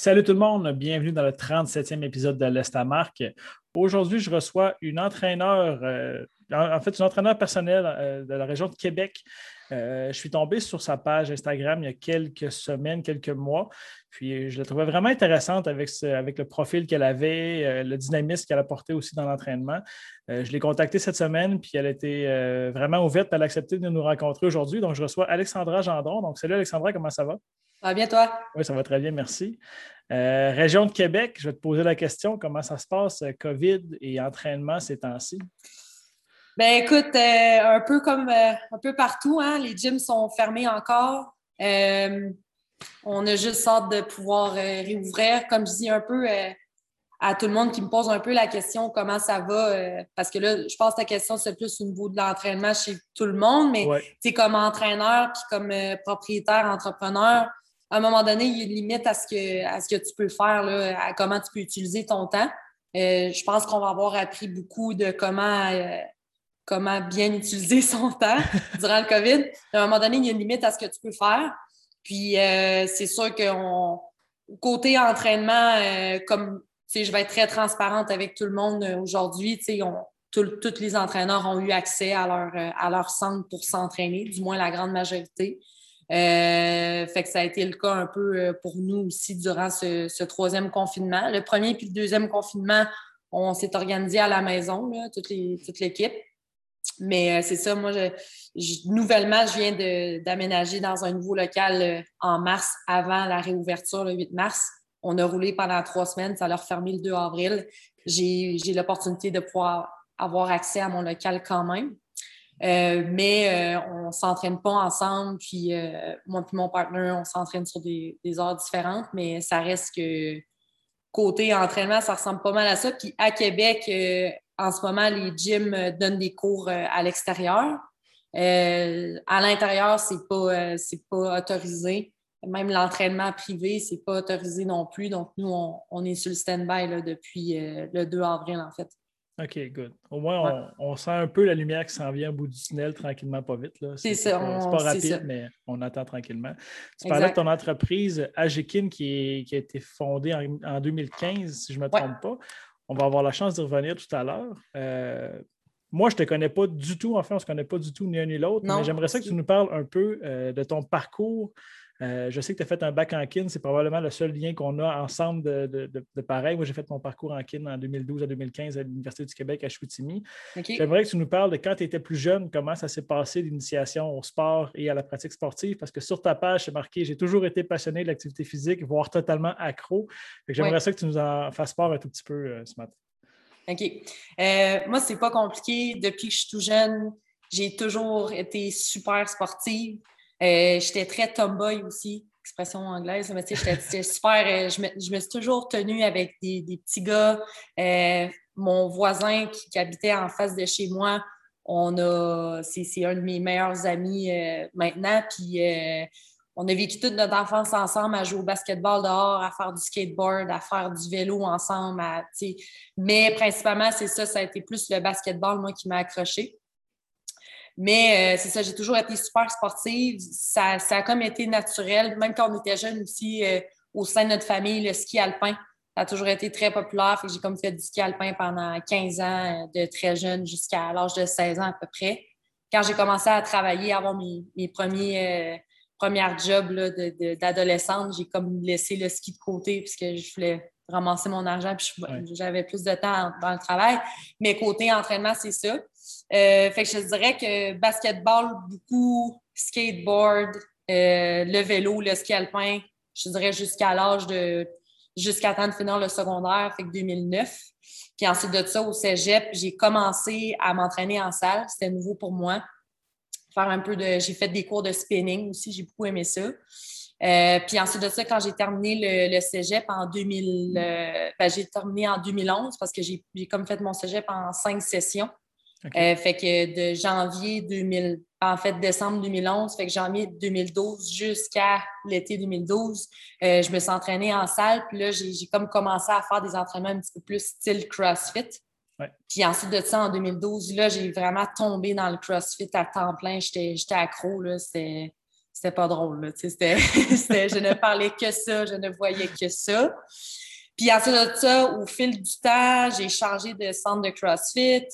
Salut tout le monde, bienvenue dans le 37e épisode de l'Estamarque. Aujourd'hui, je reçois une entraîneur, euh, en fait, une entraîneur personnel euh, de la région de Québec. Euh, je suis tombé sur sa page Instagram il y a quelques semaines, quelques mois. Puis je la trouvais vraiment intéressante avec, avec le profil qu'elle avait, le dynamisme qu'elle apportait aussi dans l'entraînement. je l'ai contactée cette semaine, puis elle était vraiment ouverte, elle a accepté de nous rencontrer aujourd'hui. Donc, je reçois Alexandra Gendron. Donc, salut Alexandra, comment ça va? Ça va bien, toi? Oui, ça va très bien, merci. Euh, région de Québec, je vais te poser la question comment ça se passe, euh, COVID et entraînement ces temps-ci? Ben écoute, euh, un peu comme un peu partout, hein, les gyms sont fermés encore. on a juste hâte de pouvoir réouvrir. Comme je dis un peu à tout le monde qui me pose un peu la question comment ça va, parce que là, je pense que ta question, c'est plus au niveau de l'entraînement chez tout le monde, mais tu comme entraîneur puis comme propriétaire, entrepreneur, à un moment donné, il y a une limite à ce que, à ce que tu peux faire, là, à comment tu peux utiliser ton temps. Euh, je pense qu'on va avoir appris beaucoup de comment, euh, comment bien utiliser son temps durant le COVID. À un moment donné, il y a une limite à ce que tu peux faire. Puis euh, c'est sûr que côté entraînement, comme je vais être très transparente avec tout le monde aujourd'hui, tous les entraîneurs ont eu accès à leur, à leur centre pour s'entraîner, du moins la grande majorité. Euh, fait que ça a été le cas un peu euh, pour nous aussi durant ce, troisième confinement. Le premier puis le deuxième confinement, on s'est organisé à la maison, toute l'équipe. Mais euh, c'est ça, moi, nouvellement, je viens d'aménager dans un nouveau local en mars, avant la réouverture le 8 mars. On a roulé pendant trois semaines, ça a refermé le 2 avril. J'ai l'opportunité de pouvoir avoir accès à mon local quand même. Euh, mais euh, on ne s'entraîne pas ensemble, puis euh, moi et mon partenaire, on s'entraîne sur des, heures différentes, mais ça reste que côté entraînement, ça ressemble pas mal à ça. Puis à Québec, en ce moment, les gyms donnent des cours à l'extérieur. à l'intérieur, c'est pas, pas autorisé. Même l'entraînement privé, c'est pas autorisé non plus. Donc, nous, on, on est sur le stand-by depuis le 2 avril, en fait. OK, good. Au moins, on, sent un peu la lumière qui s'en vient au bout du tunnel tranquillement, pas vite. C'est ça. C'est pas rapide, mais on attend tranquillement. Tu parlais de ton entreprise Agekin qui, qui, a été fondée en, 2015, si je ne me trompe pas. On va avoir la chance d'y revenir tout à l'heure. Euh, moi, je ne te connais pas du tout. Enfin, on ne se connaît pas du tout ni un ni l'autre. Mais j'aimerais ça que tu nous parles un peu euh, de ton parcours euh, je sais que tu as fait un bac en kin, c'est probablement le seul lien qu'on a ensemble de, pareil. Moi, j'ai fait mon parcours en kin en 2012 à 2015 à l'Université du Québec à Chicoutimi. J'aimerais que tu nous parles de quand tu étais plus jeune, comment ça s'est passé l'initiation au sport et à la pratique sportive, parce que sur ta page, c'est marqué J'ai toujours été passionné de l'activité physique, voire totalement accro. J'aimerais ça que tu nous en fasses part un tout petit peu euh, ce matin. OK. Euh, moi, c'est pas compliqué. Depuis que je suis tout jeune, j'ai toujours été super sportive. Euh, j'étais très tomboy aussi, expression anglaise, mais tu sais, j'étais super. Euh, je, me, je, me, suis toujours tenue avec des, des petits gars. Euh, mon voisin qui, habitait en face de chez moi, on a, c'est, un de mes meilleurs amis maintenant. Puis on a vécu toute notre enfance ensemble à jouer au basketball dehors, à faire du skateboard, à faire du vélo ensemble. À, mais principalement, c'est ça, ça a été plus le basketball, moi, qui m'a accroché. Mais euh, c'est ça, j'ai toujours été super sportive. Ça, ça, a comme été naturel. Même quand on était jeune aussi, euh, au sein de notre famille, le ski alpin, ça a toujours été très populaire. J'ai comme fait du ski alpin pendant 15 ans, euh, de très jeune jusqu'à l'âge de 16 ans à peu près. Quand j'ai commencé à travailler, à avoir mes, mes premiers, premières jobs d'adolescente, j'ai comme laissé le ski de côté puisque je voulais ramasser mon argent puis j'avais plus de temps dans le travail. Mais côté entraînement, c'est ça. Euh, fait que je dirais que basketball, beaucoup, skateboard, euh, le vélo, le ski alpin, je dirais jusqu'à l'âge de jusqu'à temps de finir le secondaire, fait que 2009. Puis ensuite de ça, au cégep, j'ai commencé à m'entraîner en salle. C'était nouveau pour moi. Faire un peu de. J'ai fait des cours de spinning aussi, j'ai beaucoup aimé ça. Euh, puis ensuite de ça, quand j'ai terminé le, cégep en 2000, euh, ben, j'ai terminé en 2011 parce que j'ai comme fait mon cégep en cinq sessions. Euh, fait que de janvier 2000, en fait décembre 2011, fait que janvier 2012 jusqu'à l'été 2012, je me suis entraînée en salle. Puis là, j'ai comme commencé à faire des entraînements un petit peu plus style CrossFit. Puis ensuite de ça, en 2012, là, j'ai vraiment tombé dans le CrossFit à temps plein. J'étais accro. C'était c'était pas drôle. je ne parlais que ça, je ne voyais que ça. Puis ensuite de ça, au fil du temps, j'ai changé de centre de CrossFit.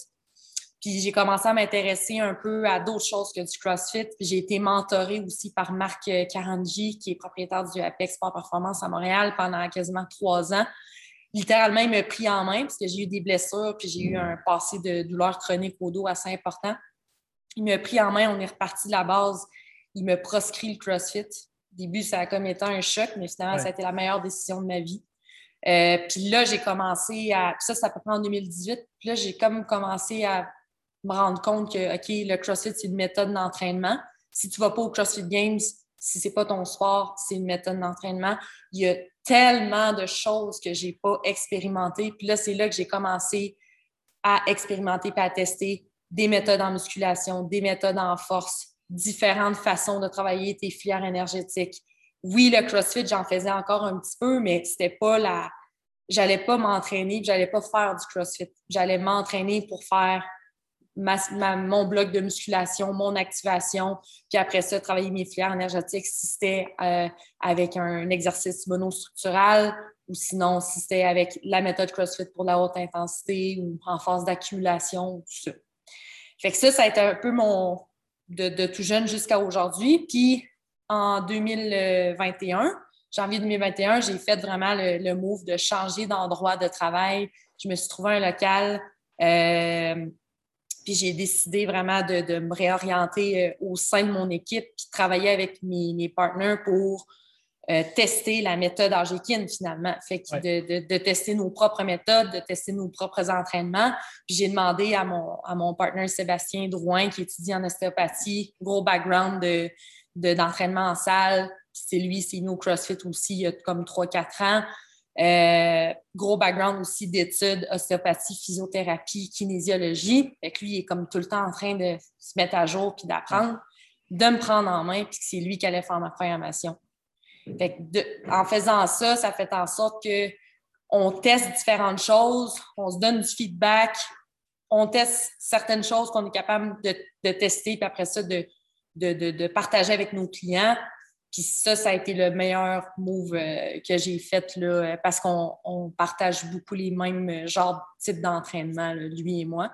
Puis j'ai commencé à m'intéresser un peu à d'autres choses que du CrossFit. Puis j'ai été mentorée aussi par Marc Carangi, qui est propriétaire du Apex Sport Performance à Montréal pendant quasiment trois ans. Littéralement, il m'a pris en main parce que j'ai eu des blessures, puis j'ai eu un passé de douleur chronique au dos assez important. Il m'a pris en main, on est reparti de la base il me proscrit le CrossFit. Au début, ça a comme été un choc, mais finalement, ça a été la meilleure décision de ma vie. Euh, puis là, j'ai commencé à. ça, c'est à peu près en 2018. Puis là, j'ai comme commencé à me rendre compte que, OK, le CrossFit, c'est une méthode d'entraînement. Si tu ne vas pas au CrossFit Games, si ce n'est pas ton sport, c'est une méthode d'entraînement. Il y a tellement de choses que je n'ai pas expérimentées. Puis là, c'est là que j'ai commencé à expérimenter et à tester des méthodes en musculation, des méthodes en force, différentes façons de travailler tes filières énergétiques. Oui, le CrossFit, j'en faisais encore un petit peu, mais c'était pas la. J'allais pas m'entraîner, j'allais pas faire du CrossFit. J'allais m'entraîner pour faire mon bloc de musculation, mon activation, puis après ça, travailler mes filières énergétiques si c'était euh, avec un exercice monostructural ou sinon si c'était avec la méthode CrossFit pour la haute intensité ou en phase d'accumulation, tout ça. Fait que ça, ça a été un peu mon, de, tout jeune jusqu'à aujourd'hui. Puis en 2021, janvier 2021, j'ai fait vraiment le, move de changer d'endroit de travail. Je me suis trouvé un local. Euh, puis j'ai décidé vraiment de, me réorienter euh, au sein de mon équipe, puis travailler avec mes, mes partenaires pour euh, tester la méthode Argekin finalement. Fait que de, tester nos propres méthodes, de tester nos propres entraînements. Puis j'ai demandé à mon, à mon partenaire Sébastien Drouin, qui étudie en ostéopathie, gros background de, d'entraînement en salle. c'est lui, c'est nous CrossFit aussi, il y a comme 3-4 ans. Euh, gros background aussi d'études, ostéopathie, physiothérapie, kinésiologie. Fait que lui, il est comme tout le temps en train de se mettre à jour puis d'apprendre, de me prendre en main, puis que c'est lui qui allait faire ma formation en faisant ça, ça fait en sorte que on teste différentes choses, on se donne du feedback, on teste certaines choses qu'on est capable de, tester, puis après ça, de, partager avec nos clients. Puis ça, ça a été le meilleur move euh, que j'ai fait là, parce qu'on partage beaucoup les mêmes genres de types d'entraînement, lui et moi.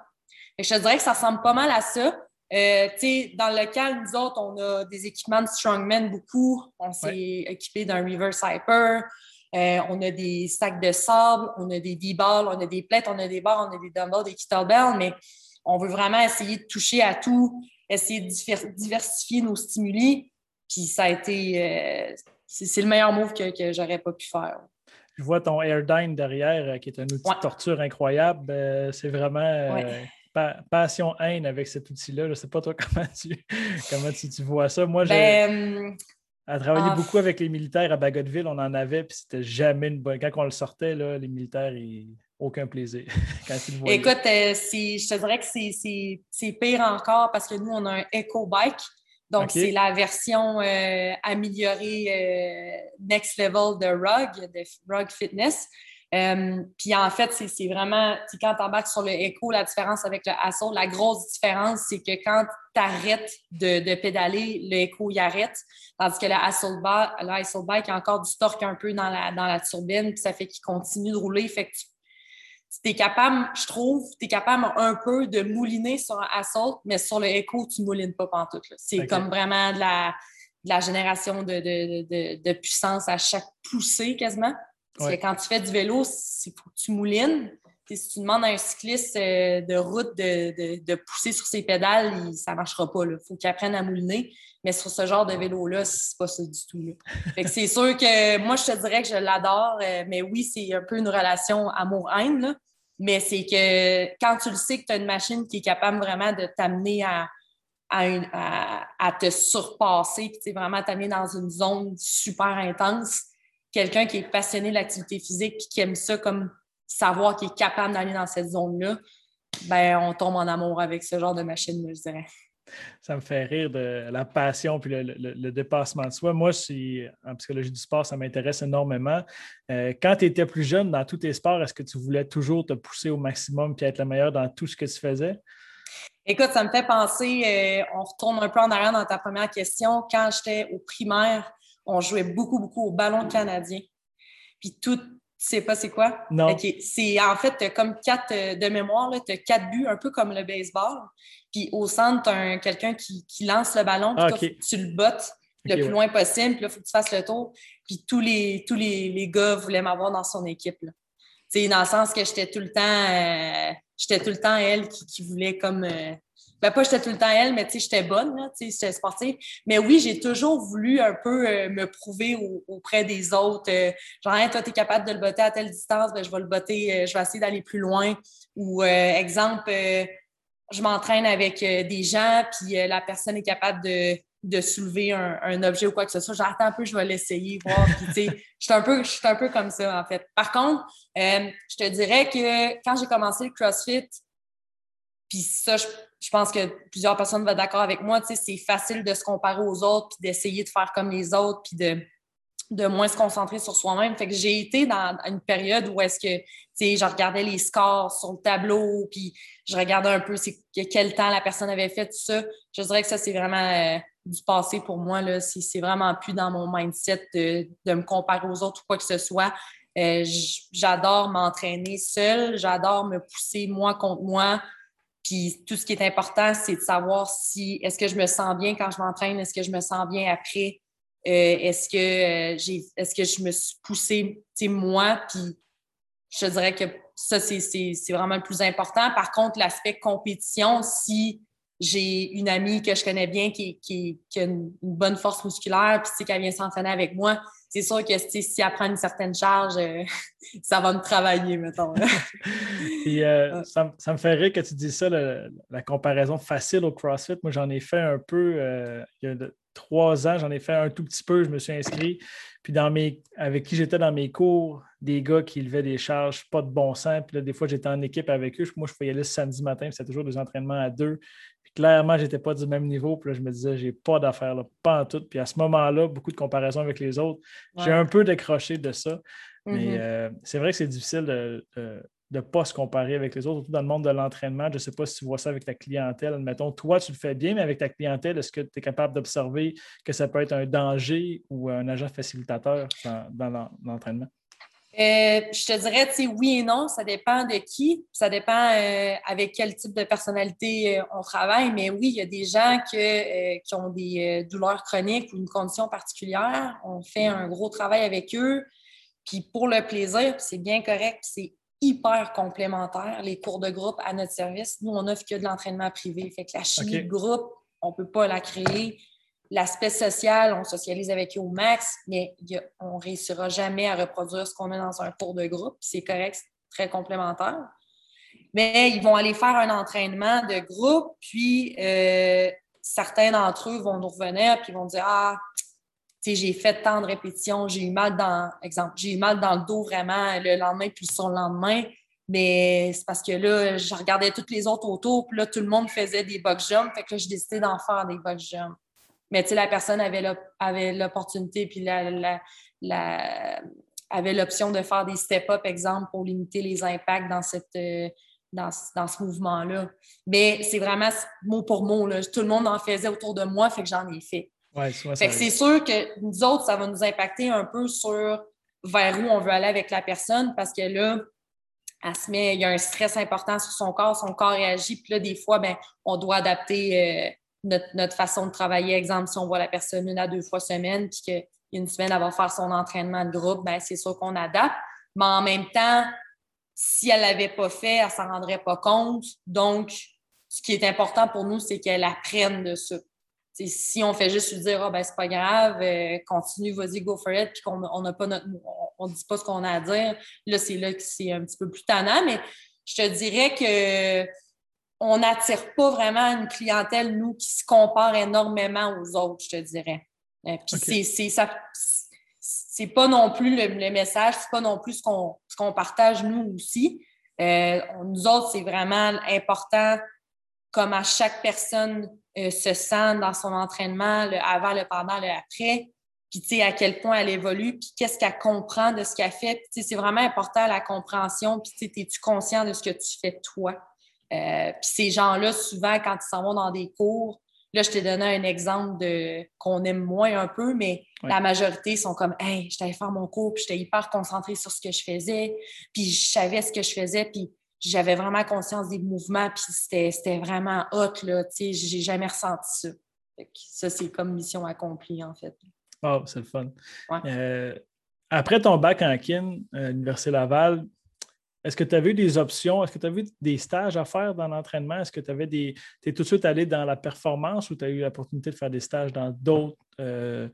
je te dirais que ça ressemble pas mal à ça. Euh, dans le local, nous autres, on a des équipements de strongman beaucoup. On s'est équipé d'un reverse hyper. Euh, on a des sacs de sable, on a des D-balls, on a des plates, on a des barres, on a des dumbbells, des kettlebells, mais on veut vraiment essayer de toucher à tout, essayer de diversifier nos stimuli. Puis ça a été. Euh, c'est le meilleur move que, que j'aurais pas pu faire. Je vois ton Airdyne derrière, qui est un outil de torture incroyable. c'est vraiment passion-haine avec cet outil-là. Je ne sais pas toi comment tu, comment tu, vois ça. Moi, j'ai ben, travaillé beaucoup avec les militaires à Bagotville. On en avait, puis c'était jamais une bonne. Quand on le sortait, là, les militaires, ils... aucun plaisir. Quand ils Écoute, euh, je te dirais que c'est pire encore parce que nous, on a un Eco Bike. Donc, c'est la version euh, améliorée euh, next level de RUG, de RUG Fitness. Euh, puis en fait, c'est vraiment, quand tu embarques sur le écho, la différence avec le assaut, la grosse différence, c'est que quand tu arrêtes de, pédaler, le écho il arrête. Tandis que le assault, bike, bike a encore du torque un peu dans la, dans la turbine, puis ça fait qu'il continue de rouler. Fait que tu es capable, je trouve, tu es capable un peu de mouliner sur un assault, mais sur le écho, tu ne moulines pas pantoute. C'est comme vraiment de la, de la génération de, de, de, puissance à chaque poussée quasiment. Parce que quand tu fais du vélo, il faut que tu moulines. si tu demandes à un cycliste euh, de route de, pousser sur ses pédales, ça ne marchera pas. Il faut qu'il apprenne à mouliner. Mais sur ce genre de vélo-là, c'est pas ça du tout. c'est sûr que moi, je te dirais que je l'adore, euh, mais oui, c'est un peu une relation amour-haine. Mais c'est que quand tu le sais que tu as une machine qui est capable vraiment de t'amener à, à, te surpasser, puis vraiment t'amener dans une zone super intense, quelqu'un qui est passionné de l'activité physique puis qui aime ça comme savoir qu'il est capable d'aller dans cette zone-là, ben on tombe en amour avec ce genre de machine, je dirais ça me fait rire de la passion puis le, dépassement de soi. Moi, en psychologie du sport, ça m'intéresse énormément. Euh, quand tu étais plus jeune dans tous tes sports, est-ce que tu voulais toujours te pousser au maximum puis être le meilleur dans tout ce que tu faisais? Écoute, ça me fait penser, euh, on retourne un peu en arrière dans ta première question. Quand j'étais au primaire, on jouait beaucoup, beaucoup au ballon canadien. Puis tout, tu sais pas c'est quoi? Non. C'est en fait, comme quatre euh, de mémoire, tu as quatre buts, un peu comme le baseball. Puis au centre, tu as quelqu'un qui, lance le ballon, puis tu le bottes le plus loin possible, puis là, il faut que tu fasses le tour. Puis tous les, tous les, gars voulaient m'avoir dans son équipe. Là. Dans le sens que j'étais tout le temps euh, j'étais tout le temps elle qui, voulait comme euh, ben pas j'étais tout le temps elle, mais j'étais bonne, j'étais sportive. Mais oui, j'ai toujours voulu un peu euh, me prouver auprès des autres. genre, hein, toi, tu es capable de le botter à telle distance, ben, je vais le botter, je vais essayer d'aller plus loin. Ou exemple, je m'entraîne avec euh, des gens, puis euh, la personne est capable de, soulever un, objet ou quoi que ce soit. J'attends un peu, je vais l'essayer, voir. je suis un, peu, un peu comme ça, en fait. Par contre, euh, je te dirais que quand j'ai commencé le CrossFit, puis ça, je, pense que plusieurs personnes vont être d'accord avec moi, c'est facile de se comparer aux autres, puis d'essayer de faire comme les autres, puis de de moins se concentrer sur soi-même. Fait que j'ai été dans une période où est-ce que, tu sais, je regardais les scores sur le tableau, puis je regardais un peu quel temps la personne avait fait, tout ça. Je dirais que ça, c'est vraiment euh, du passé pour moi. Là. C'est, vraiment plus dans mon mindset de, me comparer aux autres ou quoi que ce soit. Euh, j'adore m'entraîner seule, j'adore me pousser moi contre moi. Puis tout ce qui est important, c'est de savoir si est-ce que je me sens bien quand je m'entraîne, est-ce que je me sens bien après, euh, est-ce que euh, j'ai est-ce que je me suis poussée moi? Puis je dirais que ça c'est vraiment le plus important. Par contre l'aspect compétition si j'ai une amie que je connais bien qui, qui, a une, bonne force musculaire puis qu'elle vient s'entraîner avec moi c'est sûr que si elle prend une certaine charge, euh, ça va me travailler, mettons. Puis, ça, ça, me fait rire que tu dis ça, la comparaison facile au CrossFit. Moi, j'en ai fait un peu il y a trois ans, j'en ai fait un tout petit peu, je me suis inscrit. Puis dans mes, avec qui j'étais dans mes cours, des gars qui levaient des charges, pas de bon sens. Puis là, des fois, j'étais en équipe avec eux. Moi, je pouvais y aller samedi matin, c'était toujours des entraînements à deux. Puis clairement, je n'étais pas du même niveau. Puis là, je me disais, j'ai pas d'affaires, pas en tout. Puis à ce moment-là, beaucoup de comparaisons avec les autres. J'ai un peu décroché de ça. Mais mm-hmm. euh, c'est vrai que c'est difficile de, de ne pas se comparer avec les autres, surtout dans le monde de l'entraînement. Je ne sais pas si tu vois ça avec ta clientèle. Admettons, toi, tu le fais bien, mais avec ta clientèle, est-ce que tu es capable d'observer que ça peut être un danger ou un agent facilitateur dans, l'entraînement? Euh, je te dirais, tu oui et non, ça dépend de qui, ça dépend euh, avec quel type de personnalité euh, on travaille, mais oui, il y a des gens qui ont des douleurs chroniques ou une condition particulière, on fait un gros travail avec eux, puis pour le plaisir, c'est bien correct, c'est hyper complémentaires, les cours de groupe à notre service. Nous, on n'offre que de l'entraînement privé. Fait que la chimie de groupe, on ne peut pas la créer. L'aspect social, on socialise avec eux au max, mais on ne réussira jamais à reproduire ce qu'on a dans un cours de groupe. C'est correct, c'est très complémentaire. Mais ils vont aller faire un entraînement de groupe, puis euh, certains d'entre eux vont nous revenir, puis vont dire Ah, j'ai fait tant de répétitions, j'ai eu mal dans, exemple, j'ai eu mal dans le dos vraiment le lendemain puis le lendemain. Mais c'est parce que là, je regardais toutes les autres autour, puis là, tout le monde faisait des box jumps. Fait que là, j'ai décidé d'en faire des box jumps. Mais tu sais, la personne avait l'opportunité, puis la, avait l'option de faire des step-up, exemple, pour limiter les impacts dans, cette, euh, dans, dans ce mouvement-là. Mais c'est vraiment mot pour mot. Là. Tout le monde en faisait autour de moi, fait que j'en ai fait c'est sûr que nous autres, ça va nous impacter un peu sur vers où on veut aller avec la personne parce que là, elle se met, il y a un stress important sur son corps, son corps réagit, puis là, des fois, ben, on doit adapter euh, notre, façon de travailler. Exemple, si on voit la personne une à deux fois semaine, puis qu'il semaine, elle va faire son entraînement de groupe, ben, c'est sûr qu'on adapte. Mais en même temps, si elle ne l'avait pas fait, elle ne s'en rendrait pas compte. Donc, ce qui est important pour nous, c'est qu'elle apprenne de ça si on fait juste lui dire, oh, ben, c'est pas grave, euh, continue, vas-y, go for it, puis qu'on n'a pas notre, on ne dit pas ce qu'on a à dire, là, c'est là que c'est un petit peu plus tannant, mais je te dirais que on n'attire pas vraiment une clientèle, nous, qui se compare énormément aux autres, je te dirais. Euh, puis c'est ça. C'est pas non plus le, le message, c'est pas non plus ce qu'on partage nous aussi. Euh, nous autres, c'est vraiment important comme à chaque personne euh, se sent dans son entraînement, le avant, le pendant, le après, puis tu sais à quel point elle évolue, puis qu'est-ce qu'elle comprend de ce qu'elle fait. Puis c'est vraiment important la compréhension, puis tu es-tu conscient de ce que tu fais toi? Euh, puis ces gens-là, souvent, quand ils s'en vont dans des cours, là, je t'ai donné un exemple de qu'on aime moins un peu, mais la majorité sont comme Hey, j'étais faire mon cours, puis j'étais hyper concentrée sur ce que je faisais, puis je savais ce que je faisais, puis j'avais vraiment conscience des mouvements, puis c'était vraiment hot, là, tu sais, j'ai jamais ressenti ça. ça, c'est comme mission accomplie, en fait. Oh, c'est le fun. Euh, après ton bac en kin à l'Université Laval, est-ce que tu avais eu des options? Est-ce que tu eu des stages à faire dans l'entraînement? Est-ce que tu avais des. Tu es tout de suite allé dans la performance ou tu as eu l'opportunité de faire des stages dans d'autres euh,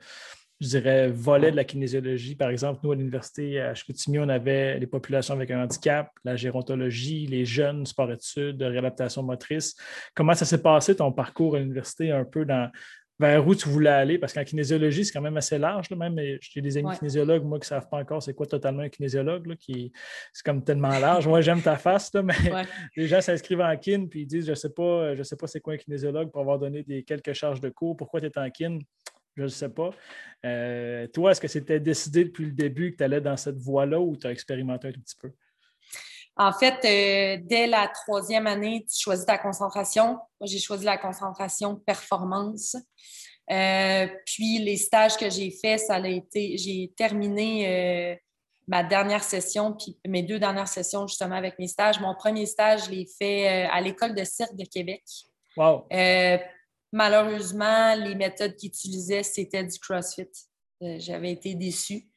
je dirais, volet de la kinésiologie? Par exemple, nous, à l'Université à Chicoutimi, on avait les populations avec un handicap, la gérontologie, les jeunes, sport-études, réadaptation motrice. Comment ça s'est passé, ton parcours à l'université, un peu dans, vers où tu voulais aller? Parce qu'en kinésiologie, c'est quand même assez large. même j'ai des amis kinésiologues, moi, qui ne savent pas encore c'est quoi totalement un kinésiologue, qui c'est comme tellement large. Moi, j'aime ta face, mais les gens s'inscrivent en kin puis ils disent Je ne sais pas, je sais pas c'est quoi un kinésiologue pour avoir donné des quelques charges de cours, pourquoi tu es en kin? Je ne sais pas. Euh, toi, est-ce que c'était décidé depuis le début que tu allais dans cette voie-là ou tu as expérimenté un tout petit peu? En fait, euh, dès la troisième année, tu choisis ta concentration. Moi, j'ai choisi la concentration performance. Euh, puis les stages que j'ai faits, ça a été, j'ai terminé ma dernière session, puis mes deux dernières sessions justement avec mes stages. Mon premier stage, je l'ai fait à l'école de cirque de Québec. Wow. Malheureusement, les méthodes qu'ils utilisaient, c'était du CrossFit. Euh, j'avais été déçue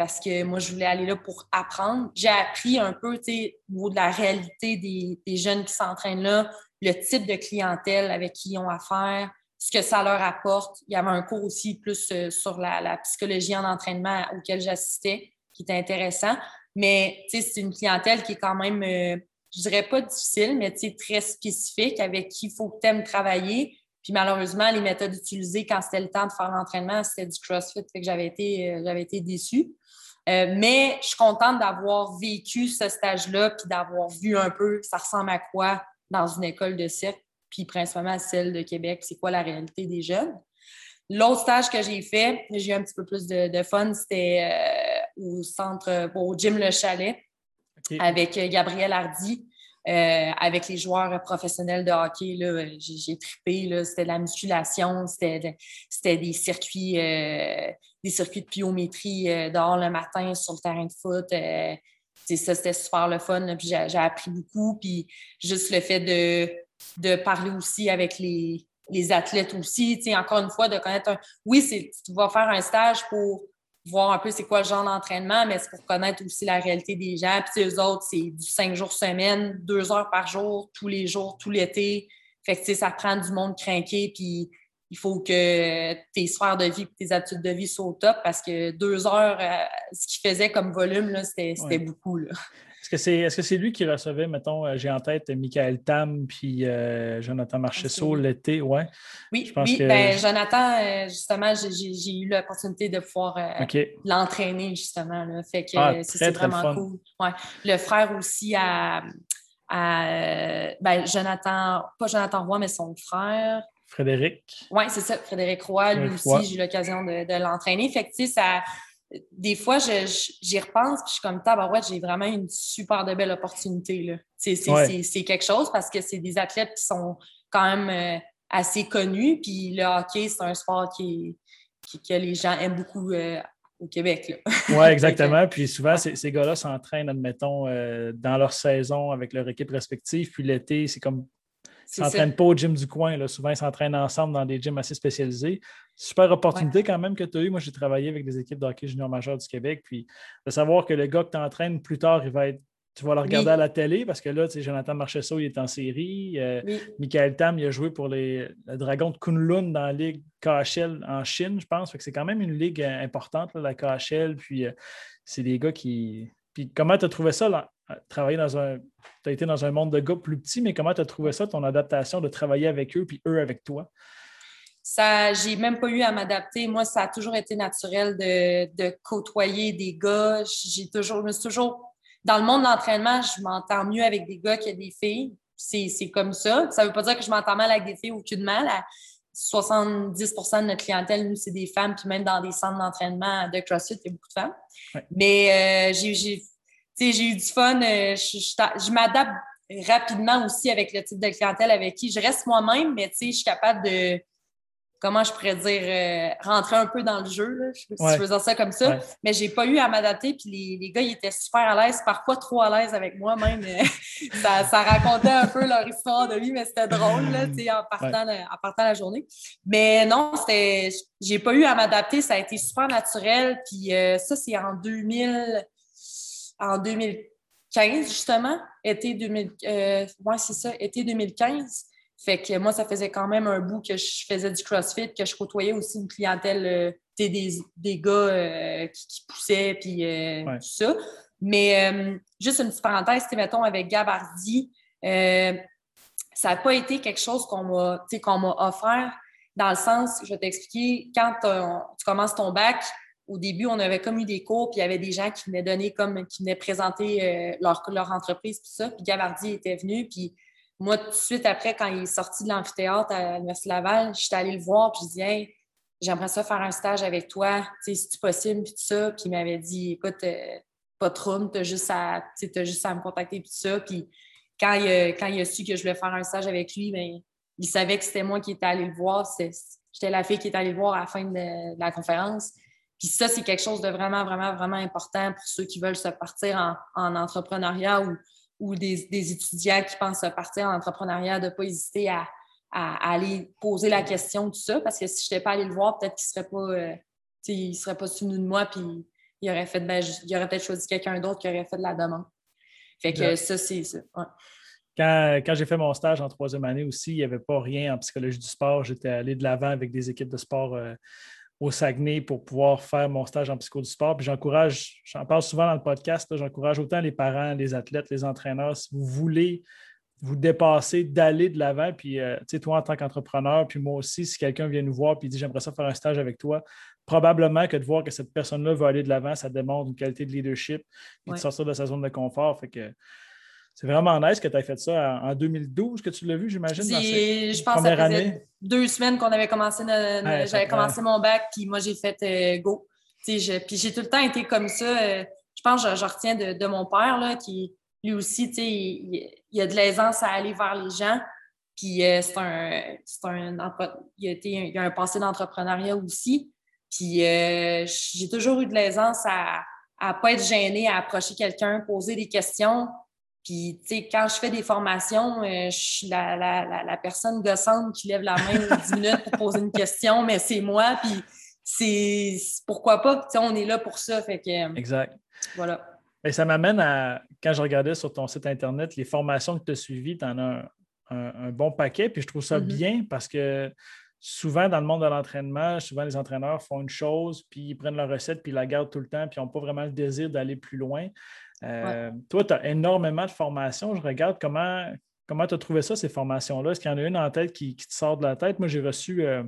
parce que moi, je voulais aller là pour apprendre. J'ai appris un peu, tu sais, au niveau de la réalité des, jeunes qui s'entraînent là, le type de clientèle avec qui ils ont affaire, ce que ça leur apporte. Il y avait un cours aussi plus euh, sur la, psychologie en entraînement auquel j'assistais, qui était intéressant. Mais, tu sais, c'est une clientèle qui est quand même, euh, je dirais pas difficile, mais, tu sais, très spécifique, avec qui il faut que tu aimes travailler puis malheureusement, les méthodes utilisées quand c'était le temps de faire l'entraînement, c'était du CrossFit, fait que j'avais été, euh, j'avais été déçue. Euh, mais je suis contente d'avoir vécu ce stage-là, puis d'avoir vu un peu ça ressemble à quoi dans une école de cirque, puis principalement celle de Québec, c'est quoi la réalité des jeunes. L'autre stage que j'ai fait, j'ai eu un petit peu plus de, fun, c'était euh, au centre, au gym Le Chalet, avec Gabriel Hardy. Euh, avec les joueurs professionnels de hockey, j'ai trippé. C'était de la musculation, c'était des circuits, euh, des circuits de pliométrie euh, dehors le matin sur le terrain de foot. ça, c'était super le fun. Puis j'ai appris beaucoup. Puis juste le fait de, de parler aussi avec les, les athlètes aussi. Encore une fois, de connaître un. Oui, tu vas faire un stage pour voir un peu c'est quoi le genre d'entraînement, mais c'est pour connaître aussi la réalité des gens. Puis eux autres, c'est du cinq jours semaine, deux heures par jour, tous les jours, tout l'été. Fait que ça prend du monde craqué, puis il faut que tes sphères de vie et tes habitudes de vie soient au top parce que deux heures, euh, ce qu'il faisait comme volume, c'était beaucoup. Là. Est-ce que c'est lui qui recevait, mettons, euh, j'ai en tête Michael Tam puis euh, Jonathan Marcheseau l'été? Ouais. Oui, je pense oui. Ben, Jonathan, justement, j'ai eu l'opportunité de pouvoir l'entraîner, justement. Là. Fait que ah, c'est vraiment cool. Ouais. Le frère aussi à, ben, Jonathan, pas Jonathan Roy, mais son frère. Frédéric? Oui, c'est ça, Frédéric Roy, lui aussi, j'ai eu l'occasion de, de l'entraîner. Fait que, tu sais, ça des fois, j'y repense, puis je suis comme, tabarouette, j'ai vraiment une super de belle opportunité. C'est quelque chose parce que c'est des athlètes qui sont quand même euh, assez connus, puis le hockey, c'est un sport qui, que les gens aiment beaucoup euh, au Québec. Oui, exactement. puis souvent, ces, gars-là s'entraînent, admettons, euh, dans leur saison avec leur équipe respective, puis l'été, c'est comme ne s'entraînent pas au gym du coin. Là. Souvent, ils s'entraînent ensemble dans des gyms assez spécialisés. Super opportunité quand même que tu as eu. Moi, j'ai travaillé avec des équipes de hockey junior majeur du Québec. Puis de savoir que le gars que tu entraînes plus tard, il va être tu vas le regarder à la télé parce que là, Jonathan Marchesso, il est en série. Euh, Michael Tam, il a joué pour les, le Dragon de Kunlun dans la Ligue KHL en Chine, je pense. c'est quand même une ligue euh, importante, la KHL. Puis euh, c'est des gars qui. Puis comment tu as trouvé ça, travailler dans un. Tu as été dans un monde de gars plus petit, mais comment tu as trouvé ça, ton adaptation de travailler avec eux, puis eux avec toi? Ça, j'ai même pas eu à m'adapter. Moi, ça a toujours été naturel de, côtoyer des gars. J'ai toujours, je me suis toujours dans le monde de l'entraînement, je m'entends mieux avec des gars que des filles. C'est comme ça. Ça veut pas dire que je m'entends mal avec des filles de mal. 70% de notre clientèle, nous, c'est des femmes, puis même dans des centres d'entraînement de CrossFit, il y a beaucoup de femmes. Mais euh, j'ai eu du fun. Euh, je, m'adapte rapidement aussi avec le type de clientèle avec qui je reste moi-même, mais je suis capable de, comment je pourrais dire, euh, rentrer un peu dans le jeu, là, si je veux dire ça comme ça. Mais Mais j'ai pas eu à m'adapter, puis les, les, gars, ils étaient super à l'aise, parfois trop à l'aise avec moi même. Ça, ça, racontait un peu leur histoire de vie, mais c'était drôle, là, en, partant en partant la journée. Mais non, c'était, j'ai pas eu à m'adapter, ça a été super naturel, puis euh, ça, c'est en 2000, en 2015, justement, été 2000, euh, ouais, c'est ça, été 2015. Fait que moi, ça faisait quand même un bout que je faisais du CrossFit, que je côtoyais aussi une clientèle, euh, des, des, gars euh, qui, poussaient, puis euh, tout ça. Mais juste une petite parenthèse, mettons, avec Gabardi, ça n'a pas été quelque chose qu'on m'a qu'on m'a offert dans le sens, je vais t'expliquer, quand tu commences ton bac, au début, on avait comme eu des cours, puis il y avait des gens qui venaient donner comme, qui venaient présenter leur, leur entreprise, tout ça. Puis Gabardi était venu, puis moi, tout de suite après, quand il est sorti de l'amphithéâtre à l'Université Laval, j'étais allée le voir, puis je dis hey, j'aimerais ça faire un stage avec toi, si c'est possible, puis tout ça? Puis il m'avait dit écoute, euh, pas trop, tu as juste à me contacter, puis tout ça. Puis quand il, a, quand il a su que je voulais faire un stage avec lui, bien, il savait que c'était moi qui étais allée le voir. J'étais la fille qui était allée le voir à la fin de, la conférence. Puis ça, c'est quelque chose de vraiment, vraiment, vraiment important pour ceux qui veulent se partir en, en entrepreneuriat ou ou des, étudiants qui pensent partir en entrepreneuriat, de ne pas hésiter à, aller poser la question, tout ça, parce que si je n'étais pas allé le voir, peut-être qu'il ne serait pas, euh, il serait pas souvenu de moi, puis il aurait fait, ben, il aurait peut-être choisi quelqu'un d'autre qui aurait fait de la demande. Fait que ça, c'est ça. Quand, j'ai fait mon stage en troisième année aussi, il n'y avait pas rien en psychologie du sport. J'étais allé de l'avant avec des équipes de sport euh, au Saguenay pour pouvoir faire mon stage en psycho du sport. Puis j'encourage, j'en parle souvent dans le podcast, j'encourage autant les parents, les athlètes, les entraîneurs, si vous voulez vous dépasser, d'aller de l'avant. Puis, euh, tu sais, toi en tant qu'entrepreneur, puis moi aussi, si quelqu'un vient nous voir et dit j'aimerais ça faire un stage avec toi, probablement que de voir que cette personne-là veut aller de l'avant, ça démontre une qualité de leadership, puis de sortir de sa zone de confort. Fait que c'est vraiment nice que tu aies fait ça en 2012 que tu l'as vu, j'imagine. Je pense que ça faisait deux semaines qu'on avait commencé, j'avais commencé mon bac, puis moi j'ai fait euh, go. puis j'ai tout le temps été comme ça. Euh, je pense que je, retiens de, mon père, là, qui lui aussi, il, il, a de l'aisance à aller vers les gens. Puis euh, c'est un, un, il, a été, il a un passé d'entrepreneuriat aussi. Puis j'ai toujours eu de l'aisance à ne pas être gêné, à approcher quelqu'un, poser des questions. Puis, tu sais, quand je fais des formations, euh, je suis la, la, la, personne gossante qui lève la main 10 minutes pour poser une question, mais c'est moi, puis c'est pourquoi pas, tu sais, on est là pour ça. Fait que, exact. Voilà. Et ça m'amène à, quand je regardais sur ton site Internet, les formations que tu as suivies, tu en as un, bon paquet, puis je trouve ça mm-hmm. bien parce que souvent dans le monde de l'entraînement, souvent les entraîneurs font une chose, puis ils prennent leur recette, puis ils la gardent tout le temps, puis ils n'ont pas vraiment le désir d'aller plus loin. Euh, toi, tu as énormément de formations. Je regarde comment comment tu as trouvé ça, ces formations-là. Est-ce qu'il y en a une en tête qui, te sort de la tête? Moi, j'ai reçu euh,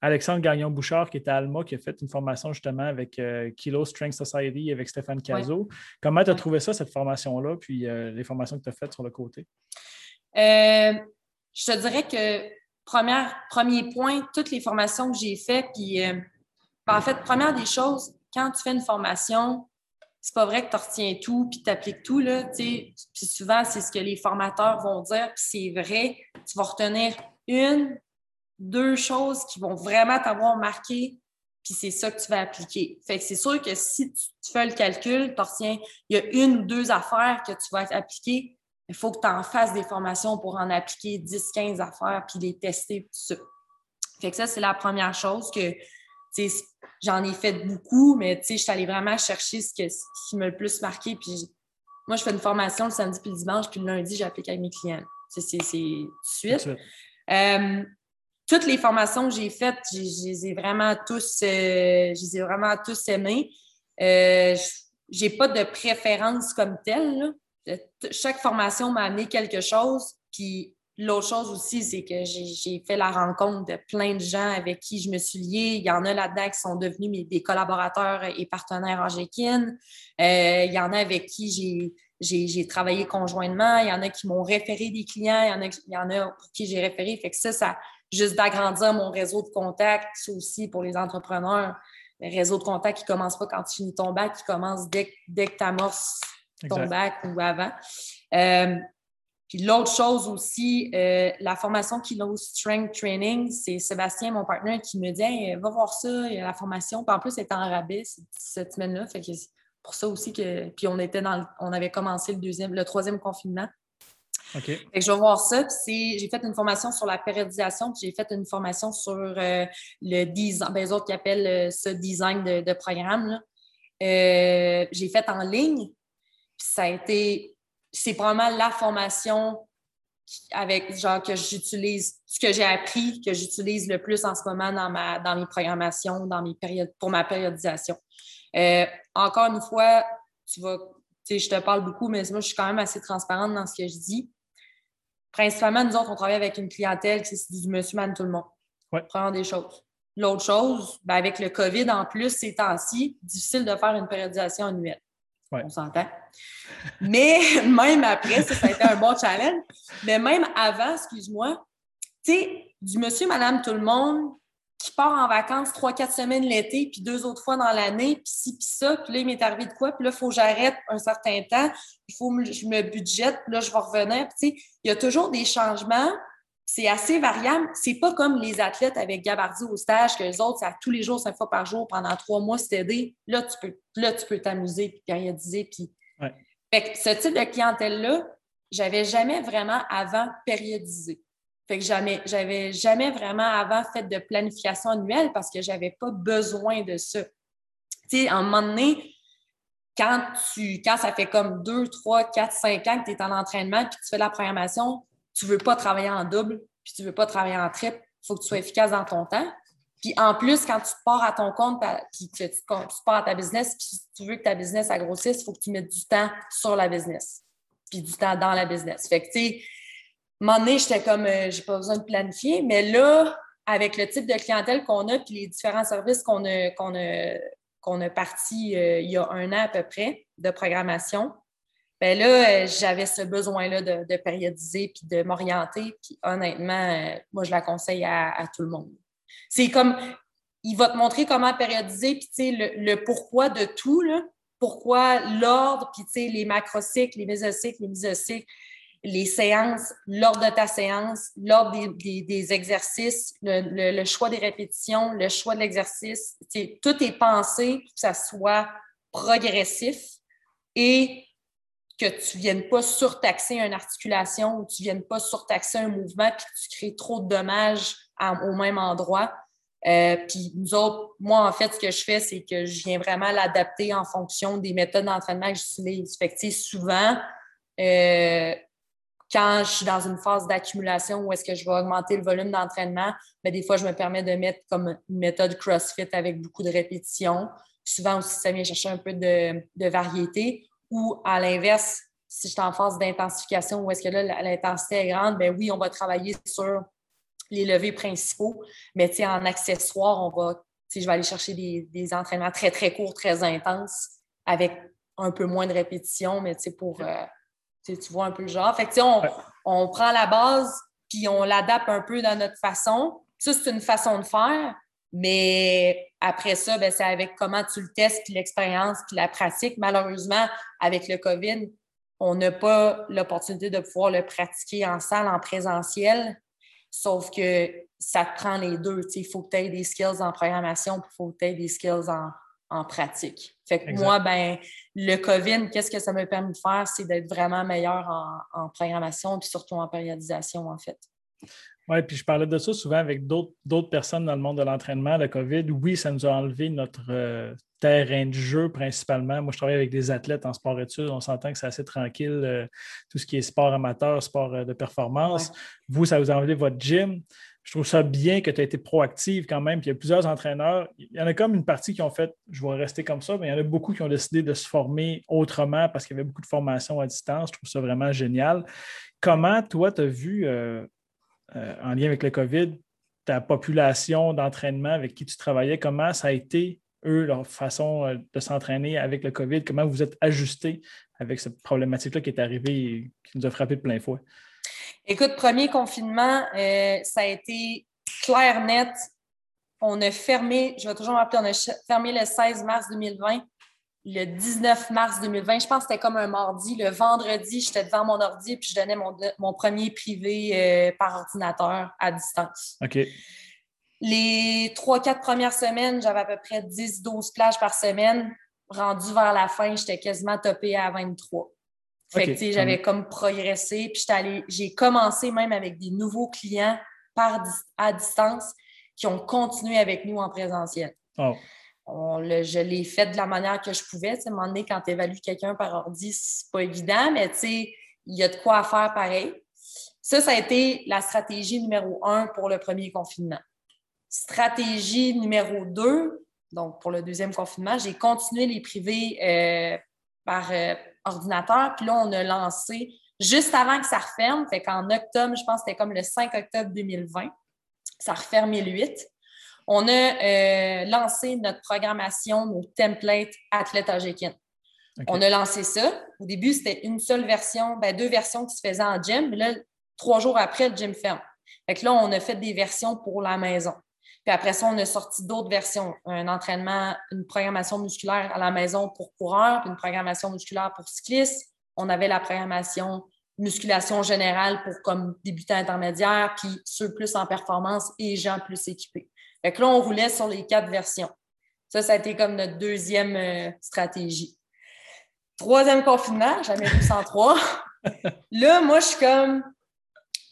Alexandre Gagnon-Bouchard, qui était à Alma, qui a fait une formation justement avec euh, Kilo Strength Society avec Stéphane Cazot. Comment tu as trouvé ça, cette formation-là, puis les formations que tu as faites sur le côté? je te dirais que première, premier point, toutes les formations que j'ai faites, puis en fait, première des choses, quand tu fais une formation, c'est pas vrai que tu retiens tout puis tu appliques tout. Là, puis souvent, c'est ce que les formateurs vont dire, puis c'est vrai. Tu vas retenir une, deux choses qui vont vraiment t'avoir marqué, puis c'est ça que tu vas appliquer. Fait que c'est sûr que si tu, fais le calcul, tu retiens, il y a une ou deux affaires que tu vas appliquer. Il faut que tu en fasses des formations pour en appliquer 10, 15 affaires puis les tester, tout ça. Fait que ça, c'est la première chose que j'en ai fait beaucoup, mais je suis allée vraiment chercher ce, qui m'a le plus marqué. Puis moi, je fais une formation le samedi puis le dimanche, puis le lundi, j'applique avec mes clients. C'est suite. Euh, toutes les formations que j'ai faites, je les ai vraiment tous, euh, je vraiment tous aimées. Euh, j'ai pas de préférence comme telle. Chaque formation m'a amené quelque chose. Puis l'autre chose aussi, c'est que j'ai fait la rencontre de plein de gens avec qui je me suis liée. Il y en a là-dedans qui sont devenus des collaborateurs et partenaires en Gékin. Euh, il y en a avec qui j'ai travaillé conjointement. Il y en a qui m'ont référé des clients. Il y en a, il y en a pour qui j'ai référé. Fait que ça, ça juste d'agrandir mon réseau de contacts, c'est aussi pour les entrepreneurs. Le réseau de contacts qui ne commence pas quand tu finis ton bac, qui commence dès, dès que tu amorces ton bac ou avant. Euh, puis l'autre chose aussi, euh, la formation Kilo Strength Training, c'est Sébastien, mon partenaire, qui me dit va voir ça, il y a la formation. Puis en plus, c'est en rabais cette semaine-là. Fait que pour ça aussi que. Puis on était dans on avait commencé le deuxième, le troisième confinement. OK. Fait que je vais voir ça. J'ai fait une formation sur la périodisation, puis j'ai fait une formation sur euh, le design, ben, les autres qui appellent euh, ce design de, programme. j'ai fait en ligne. Puis ça a été c'est probablement la formation avec genre que j'utilise, ce que j'ai appris, que j'utilise le plus en ce moment dans, ma, dans mes programmations, dans mes périodes, pour ma périodisation. Euh, encore une fois, tu vas, je te parle beaucoup, mais moi, je suis quand même assez transparente dans ce que je dis. Principalement, nous autres, on travaille avec une clientèle qui c'est du monsieur, man, tout le monde. Ouais. Prendre des choses. L'autre chose, ben avec le COVID en plus, ces temps-ci, difficile de faire une périodisation annuelle. On s'entend. Mais même après, ça, a été un bon challenge. Mais même avant, excuse-moi, tu sais, du monsieur, madame, tout le monde qui part en vacances trois, quatre semaines l'été, puis deux autres fois dans l'année, puis ci, puis ça, puis là, il m'est arrivé de quoi, puis là, il faut que j'arrête un certain temps, il faut que je me budgète, puis là, je vais revenir. tu sais, il y a toujours des changements, c'est assez variable. C'est pas comme les athlètes avec Gabardi au stage, que les autres, c'est tous les jours, cinq fois par jour, pendant trois mois, c'est aidé. Là, tu peux, là, tu peux t'amuser, puis périodiser. Puis... Fait que ce type de clientèle-là, j'avais jamais vraiment avant périodisé. Fait que jamais, j'avais jamais vraiment avant fait de planification annuelle parce que j'avais pas besoin de ça. Tu sais, à un moment donné, quand, tu, quand ça fait comme deux, trois, quatre, cinq ans que tu es en entraînement puis tu fais la programmation, tu ne veux pas travailler en double, puis tu ne veux pas travailler en triple. Il faut que tu sois efficace dans ton temps. Puis en plus, quand tu pars à ton compte, puis que tu, pars à ta business, puis tu veux que ta business grossisse, il faut que tu mettes du temps sur la business, puis du temps dans la business. Fait que, tu sais, un moment j'étais comme, euh, j'ai pas besoin de planifier, mais là, avec le type de clientèle qu'on a, puis les différents services qu'on a, a, a partis euh, il y a un an à peu près de programmation, ben là, euh, j'avais ce besoin-là de, périodiser puis de m'orienter. Puis honnêtement, euh, moi, je la conseille à, tout le monde. C'est comme, il va te montrer comment périodiser, puis tu sais, le, pourquoi de tout, là. Pourquoi l'ordre, puis tu sais, les macrocycles, les mésocycles, les mésocycles, les séances, l'ordre de ta séance, l'ordre des, exercices, le, choix des répétitions, le choix de l'exercice. Tout est pensé pour que ça soit progressif et que tu ne viennes pas surtaxer une articulation ou tu ne viennes pas surtaxer un mouvement puis que tu crées trop de dommages au même endroit. Euh, puis nous autres, moi, en fait, ce que je fais, c'est que je viens vraiment l'adapter en fonction des méthodes d'entraînement que j'utilise. Fait que, souvent, euh, quand je suis dans une phase d'accumulation où est-ce que je vais augmenter le volume d'entraînement, ben, des fois, je me permets de mettre comme une méthode CrossFit avec beaucoup de répétitions. Souvent aussi, ça vient chercher un peu de variété. Ou à l'inverse, si je suis en phase d'intensification où est-ce que là, l'intensité est grande, ben oui, on va travailler sur les levées principaux, mais en accessoire, on va, je vais aller chercher des, entraînements très, très courts, très intenses, avec un peu moins de répétition, mais pour, euh, tu vois un peu le genre. Fait que, on, on prend la base, puis on l'adapte un peu dans notre façon. Ça, c'est une façon de faire, mais après ça, ben, c'est avec comment tu le testes, puis l'expérience, puis la pratique. Malheureusement, avec le COVID, on n'a pas l'opportunité de pouvoir le pratiquer en salle, en présentiel. Sauf que ça te prend les deux. Il faut que tu aies des skills en programmation, puis il faut que tu aies des skills en, pratique. Fait que moi, ben, le COVID, qu'est-ce que ça m'a permis de faire? C'est d'être vraiment meilleur en, en programmation, puis surtout en périodisation, en fait. Oui, puis je parlais de ça souvent avec d'autres personnes dans le monde de l'entraînement, le COVID. Oui, ça nous a enlevé notre euh, terrain de jeu principalement. Moi, je travaille avec des athlètes en sport-études. On s'entend que c'est assez tranquille, euh, tout ce qui est sport amateur, sport euh, de performance. Vous, ça vous a enlevé votre gym. Je trouve ça bien que tu aies été proactive quand même. Puis il y a plusieurs entraîneurs. Il y en a comme une partie qui ont fait je vais rester comme ça, mais il y en a beaucoup qui ont décidé de se former autrement parce qu'il y avait beaucoup de formations à distance. Je trouve ça vraiment génial. Comment, toi, tu as vu euh, en lien avec le COVID, ta population d'entraînement avec qui tu travaillais, comment ça a été, eux, leur façon euh, de s'entraîner avec le COVID? Comment vous êtes ajusté avec cette problématique-là qui est arrivée et qui nous a frappé de plein fouet? Écoute, premier confinement, euh, ça a été clair, net. On a fermé, je vais toujours m'appeler, on a fermé le 16 mars 2020 le 19 mars 2020. Je pense que c'était comme un mardi. Le vendredi, j'étais devant mon ordi puis je donnais mon, premier privé euh, par ordinateur à distance. OK. Les trois, quatre premières semaines, j'avais à peu près 10-12 plages par semaine. Rendu vers la fin, j'étais quasiment topé à 23. Fait que, j'avais comme progressé. Puis j'ai commencé même avec des nouveaux clients par, à distance qui ont continué avec nous en présentiel. Oh je l'ai fait de la manière que je pouvais. À un moment donné, quand tu évalues quelqu'un par ordi, c'est pas évident, mais il y a de quoi faire pareil. Ça, ça a été la stratégie numéro un pour le premier confinement. Stratégie numéro deux, donc pour le deuxième confinement, j'ai continué les privés euh, par euh, ordinateur. Puis là, on a lancé juste avant que ça referme. Fait qu'en octobre, je pense que c'était comme le 5 octobre 2020. Ça referme le 8 on a euh, lancé notre programmation, nos templates Athlète Agekin. On a lancé ça. Au début, c'était une seule version, ben, deux versions qui se faisaient en gym. Là, trois jours après, le gym ferme. Fait que là, on a fait des versions pour la maison. Puis après ça, on a sorti d'autres versions. Un entraînement, une programmation musculaire à la maison pour coureurs, puis une programmation musculaire pour cyclistes. On avait la programmation musculation générale pour comme débutants intermédiaires, puis ceux plus en performance et gens plus équipés. Fait que là, on roulait sur les quatre versions. Ça, ça a été comme notre deuxième euh, stratégie. Troisième confinement, jamais vu 103. là, moi, je suis comme,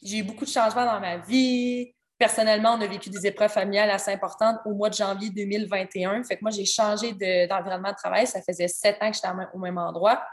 j'ai eu beaucoup de changements dans ma vie. Personnellement, on a vécu des épreuves familiales assez importantes au mois de janvier 2021. Fait que moi, j'ai changé d'environnement de, travail. Ça faisait sept ans que j'étais au même endroit.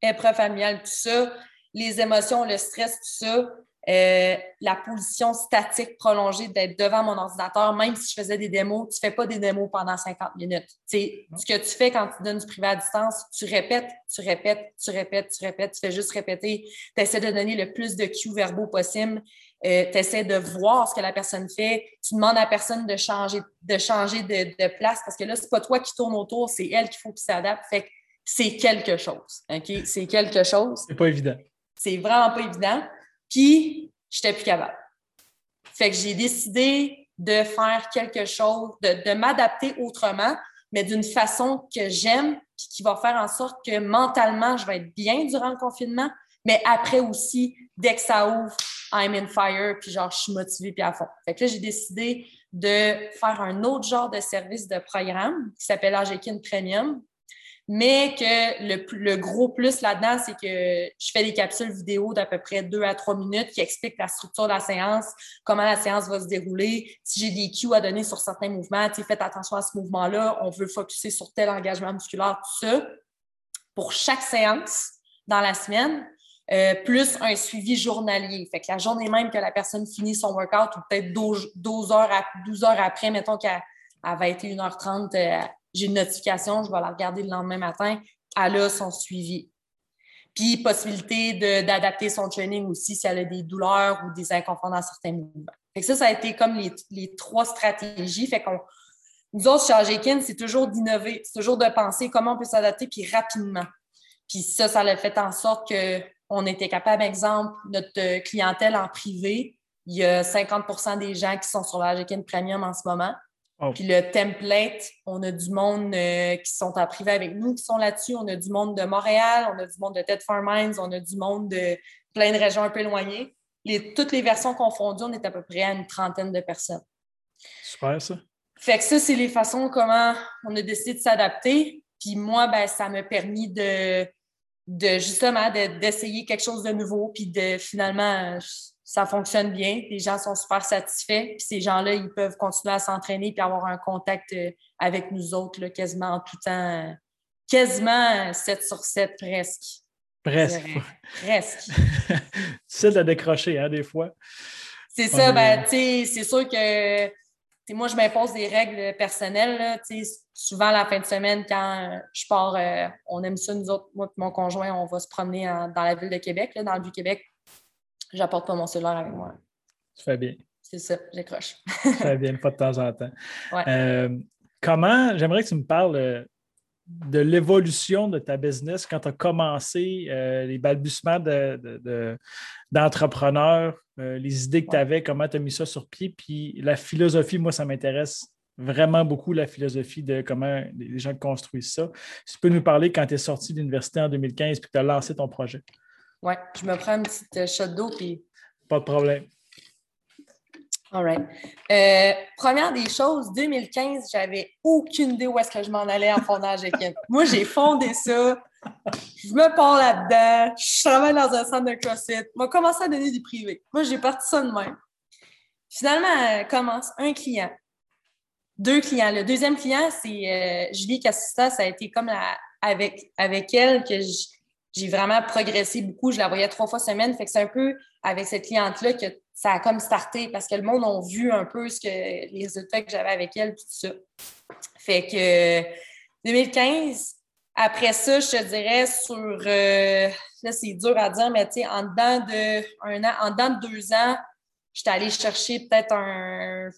Épreuve familiale, tout ça. Les émotions, le stress, tout ça. Euh, la position statique prolongée d'être devant mon ordinateur, même si je faisais des démos, tu ne fais pas des démos pendant 50 minutes. C'est ce que tu fais quand tu donnes du privé à distance, tu répètes, tu répètes, tu répètes, tu répètes, tu fais juste répéter, tu essaies de donner le plus de cues verbaux possible, euh, tu essaies de voir ce que la personne fait, tu demandes à la personne de changer de, changer de, place parce que là, c'est pas toi qui tourne autour, c'est elle qu'il faut qu'il s'adapte. Fait que c'est quelque chose. OK? C'est quelque chose. C'est pas évident. C'est vraiment pas évident. Puis, j'étais plus capable. Fait que j'ai décidé de faire quelque chose, de, m'adapter autrement, mais d'une façon que j'aime, puis qui va faire en sorte que mentalement, je vais être bien durant le confinement, mais après aussi, dès que ça ouvre, I'm in fire, puis genre, je suis motivée puis à fond. Fait que là, j'ai décidé de faire un autre genre de service de programme qui s'appelle AGKIN Premium, mais que le, le gros plus là-dedans, c'est que je fais des capsules vidéo d'à peu près deux à trois minutes qui expliquent la structure de la séance, comment la séance va se dérouler. Si j'ai des cues à donner sur certains mouvements, faites attention à ce mouvement-là, on veut focuser sur tel engagement musculaire, tout ça. Pour chaque séance dans la semaine, euh, plus un suivi journalier. Fait que la journée même que la personne finit son workout, ou peut-être 12, heures, 12 heures après, mettons qu'à 21h30, j'ai une notification, je vais la regarder le lendemain matin, elle a son suivi. Puis, possibilité d'adapter son training aussi si elle a des douleurs ou des inconforts dans certains mouvements. Ça, ça a été comme les, trois stratégies. Fait nous autres, chez Agekin, c'est toujours d'innover, c'est toujours de penser comment on peut s'adapter, puis rapidement. Puis ça, ça a fait en sorte qu'on était capable, exemple, notre clientèle en privé, il y a 50% des gens qui sont sur l'Agekin Premium en ce moment. Oh. Puis le template, on a du monde euh, qui sont en privé avec nous qui sont là-dessus. On a du monde de Montréal, on a du monde de Ted for Minds, on a du monde de plein de régions un peu éloignées. toutes les versions confondues, on est à peu près à une trentaine de personnes. Super, ça. Fait que ça, c'est les façons comment on a décidé de s'adapter. Puis moi, ben, ça m'a permis de, de justement d'essayer quelque chose de nouveau, puis de finalement ça fonctionne bien. Les gens sont super satisfaits. Puis ces gens-là, ils peuvent continuer à s'entraîner puis avoir un contact euh, avec nous autres là, quasiment en tout temps. Quasiment 7 sur 7 presque. Presque. Presque. c'est de décrocher, hein, des fois. C'est ça, ben, tu sais, c'est sûr que moi, je m'impose des règles personnelles. souvent, la fin de semaine, quand je pars, euh, on aime ça, nous autres, moi et mon conjoint, on va se promener dans la ville de Québec, dans le Vieux-Québec. J'apporte pas mon cellulaire avec moi. Tu fais bien. C'est ça, j'accroche. tu fais bien, pas de temps en temps. Euh, comment, j'aimerais que tu me parles euh, de l'évolution de ta business quand tu as commencé, les balbutiements d'entrepreneur, euh, les idées que tu avais, comment tu as mis ça sur pied, puis la philosophie, moi, ça m'intéresse vraiment beaucoup, la philosophie de comment les gens construisent ça. Si tu peux nous parler quand tu es sorti de l'université en 2015 puis que tu as lancé ton projet. Oui, je me prends une petite euh, shot d'eau, puis... Pas de problème. All right. Euh, première des choses, 2015, j'avais aucune idée où est-ce que je m'en allais en fondage équipe. Moi, j'ai fondé ça. Je me pars là-dedans. Je travaille dans un centre de CrossFit. m'a commencé à donner du privé. Moi, j'ai parti ça de même. Finalement, euh, commence un client. Deux clients. Le deuxième client, c'est euh, Julie Cassista. Ça a été comme avec, avec elle que j'ai vraiment progressé beaucoup. Je la voyais trois fois semaine. Fait que c'est un peu avec cette cliente-là que ça a comme starté parce que le monde a vu un peu ce que les résultats que j'avais avec elle, tout ça. Fait que 2015, après ça, je te dirais sur euh, là, c'est dur à dire, mais tu sais, en dedans de un an, en dedans de deux ans, j'étais allée chercher peut-être un,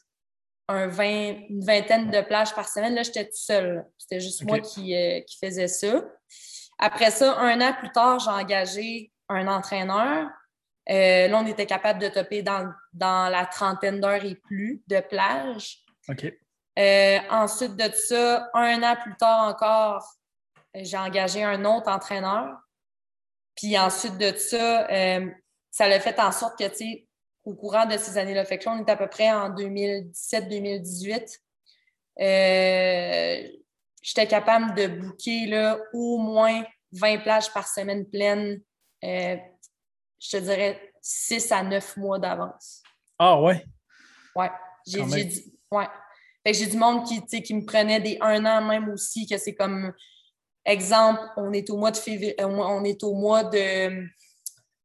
un 20, une vingtaine de plages par semaine. Là, j'étais toute seule. C'était juste moi qui, euh, qui faisais ça. Après ça, un an plus tard, j'ai engagé un entraîneur euh, là, on était capable de topper dans, la trentaine d'heures et plus de plage. OK. Euh, ensuite de ça, un an plus tard encore, j'ai engagé un autre entraîneur. Puis ensuite de ça, euh, ça l'a fait en sorte que, tu sais, au courant de ces années-là, fait que là, on est à peu près en 2017-2018. J'étais capable de booker là, au moins 20 plages par semaine pleine je te dirais, 6 à 9 mois d'avance. Ah ouais? Ouais. J'ai ouais. j'ai du monde qui, qui me prenait des un an même aussi, que c'est comme exemple, on est au mois de février, euh, on est au mois de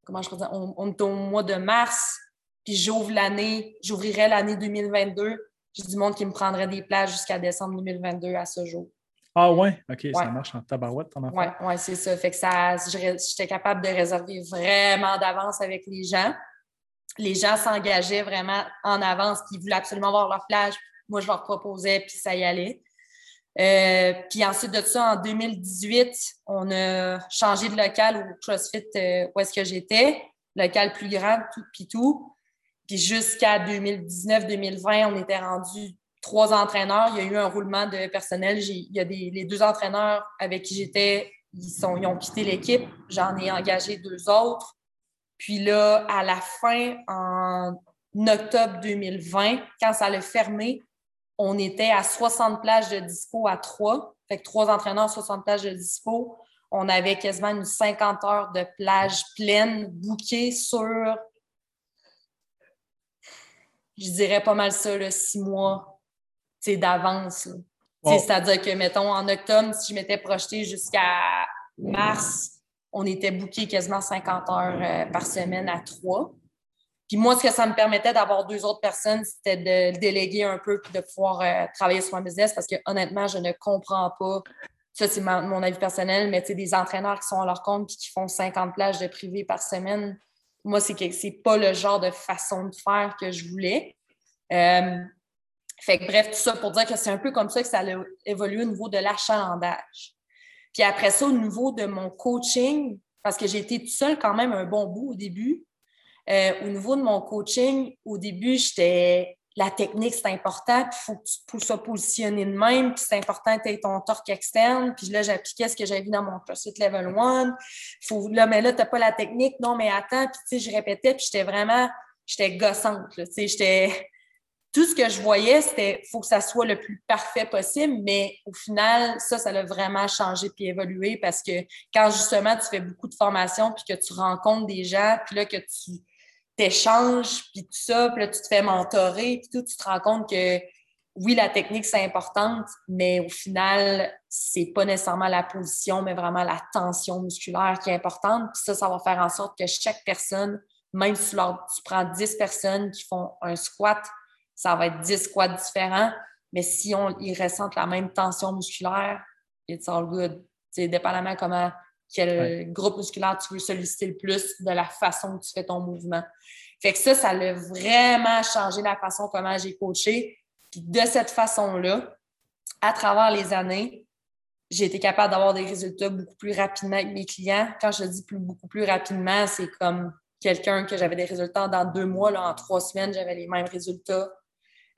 comment je peux dire, on, est au mois de mars, puis j'ouvre l'année, j'ouvrirai l'année 2022. J'ai du monde qui me prendrait des places jusqu'à décembre 2022 à ce jour. Ah ouais, OK, ça marche en tabarouette, ton Oui, ouais, c'est ça. Fait que ça, j'étais capable de réserver vraiment d'avance avec les gens. Les gens s'engageaient vraiment en avance, puis ils voulaient absolument voir leur plage. Moi, je leur proposais, puis ça y allait. Euh, puis ensuite de ça, en 2018, on a changé de local au CrossFit euh, où est-ce que j'étais, local plus grand, tout, puis tout. Puis jusqu'à 2019-2020, on était rendu trois entraîneurs. Il y a eu un roulement de personnel. Il y a des, les deux entraîneurs avec qui j'étais, ils, ils ont quitté l'équipe. J'en ai engagé deux autres. Puis là, à la fin, en octobre 2020, quand ça a fermé, on était à 60 plages de dispo à trois. Fait que trois entraîneurs, 60 plages de dispo. On avait quasiment une 50 heures de plage pleine, bouquée sur, je dirais pas mal ça, six mois d'avance. C'est-à-dire que, mettons, en octobre, si je m'étais projeté jusqu'à mars, on était booké quasiment 50 heures euh, par semaine à trois. Puis moi, ce que ça me permettait d'avoir deux autres personnes, c'était de déléguer un peu puis de pouvoir euh, travailler sur mon business parce que honnêtement, je ne comprends pas. Ça, c'est mon avis personnel, mais des entraîneurs qui sont à leur compte et qui font 50 plages de privé par semaine, moi, c'est que c'est pas le genre de façon de faire que je voulais. Euh, fait que bref, tout ça pour dire que c'est un peu comme ça que ça a évolué au niveau de l'achalandage. Puis après ça, au niveau de mon coaching, parce que j'ai été toute seule quand même un bon bout au début. Euh, au niveau de mon coaching, au début, j'étais la technique, c'est important, puis il faut que tu puisses positionner de même, puis c'est important que ton torque externe. Puis là, j'appliquais ce que j'avais vu dans mon CrossFit Level 1. Faut, là, mais là, tu n'as pas la technique, non, mais attends. Puis tu sais, je répétais, puis j'étais vraiment, j'étais gossante. Tu sais, j'étais tout ce que je voyais, c'était faut que ça soit le plus parfait possible, mais au final, ça, ça a vraiment changé puis évolué parce que quand justement tu fais beaucoup de formations puis que tu rencontres des gens, puis là que tu t'échanges, puis tout ça, puis là, tu te fais mentorer, puis tout, tu te rends compte que oui, la technique, c'est importante, mais au final, c'est pas nécessairement la position, mais vraiment la tension musculaire qui est importante. Puis ça, ça va faire en sorte que chaque personne, même si tu prends 10 personnes qui font un squat, ça va être 10 squats différents. Mais si on, ils ressentent la même tension musculaire, it's all good. C'est dépendamment comment, quel groupe musculaire tu veux solliciter le plus de la façon que tu fais ton mouvement. Fait que ça, ça a vraiment changé la façon comment j'ai coaché de cette façon-là, à travers les années, j'ai été capable d'avoir des résultats beaucoup plus rapidement avec mes clients. Quand je dis plus, beaucoup plus rapidement, c'est comme quelqu'un que j'avais des résultats dans deux mois, là, en trois semaines, j'avais les mêmes résultats.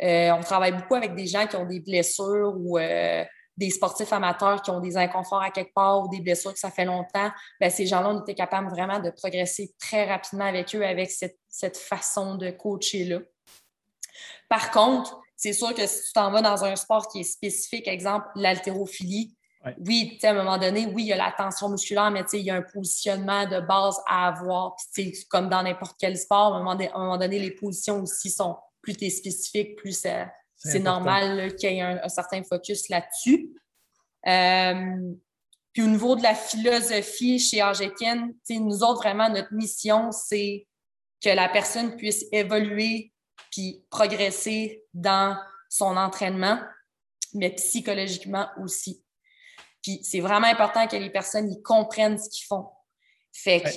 Euh, on travaille beaucoup avec des gens qui ont des blessures ou euh, des sportifs amateurs qui ont des inconforts à quelque part ou des blessures que ça fait longtemps. Bien, ces gens-là, on était capable vraiment de progresser très rapidement avec eux avec cette, cette façon de coacher-là. Par contre, c'est sûr que si tu t'en vas dans un sport qui est spécifique, exemple l'haltérophilie, oui, à un moment donné, oui, il y a la tension musculaire, mais il y a un positionnement de base à avoir. comme dans n'importe quel sport, à un, moment donné, les positions aussi sont plus spécifiques, plus euh, c'est normal qu'il y ait un, certain focus là-dessus. Euh, puis au niveau de la philosophie chez Argekin, nous autres, vraiment, notre mission, c'est que la personne puisse évoluer puis progresser dans son entraînement, mais psychologiquement aussi. Puis c'est vraiment important que les personnes y comprennent ce qu'ils font. Fait que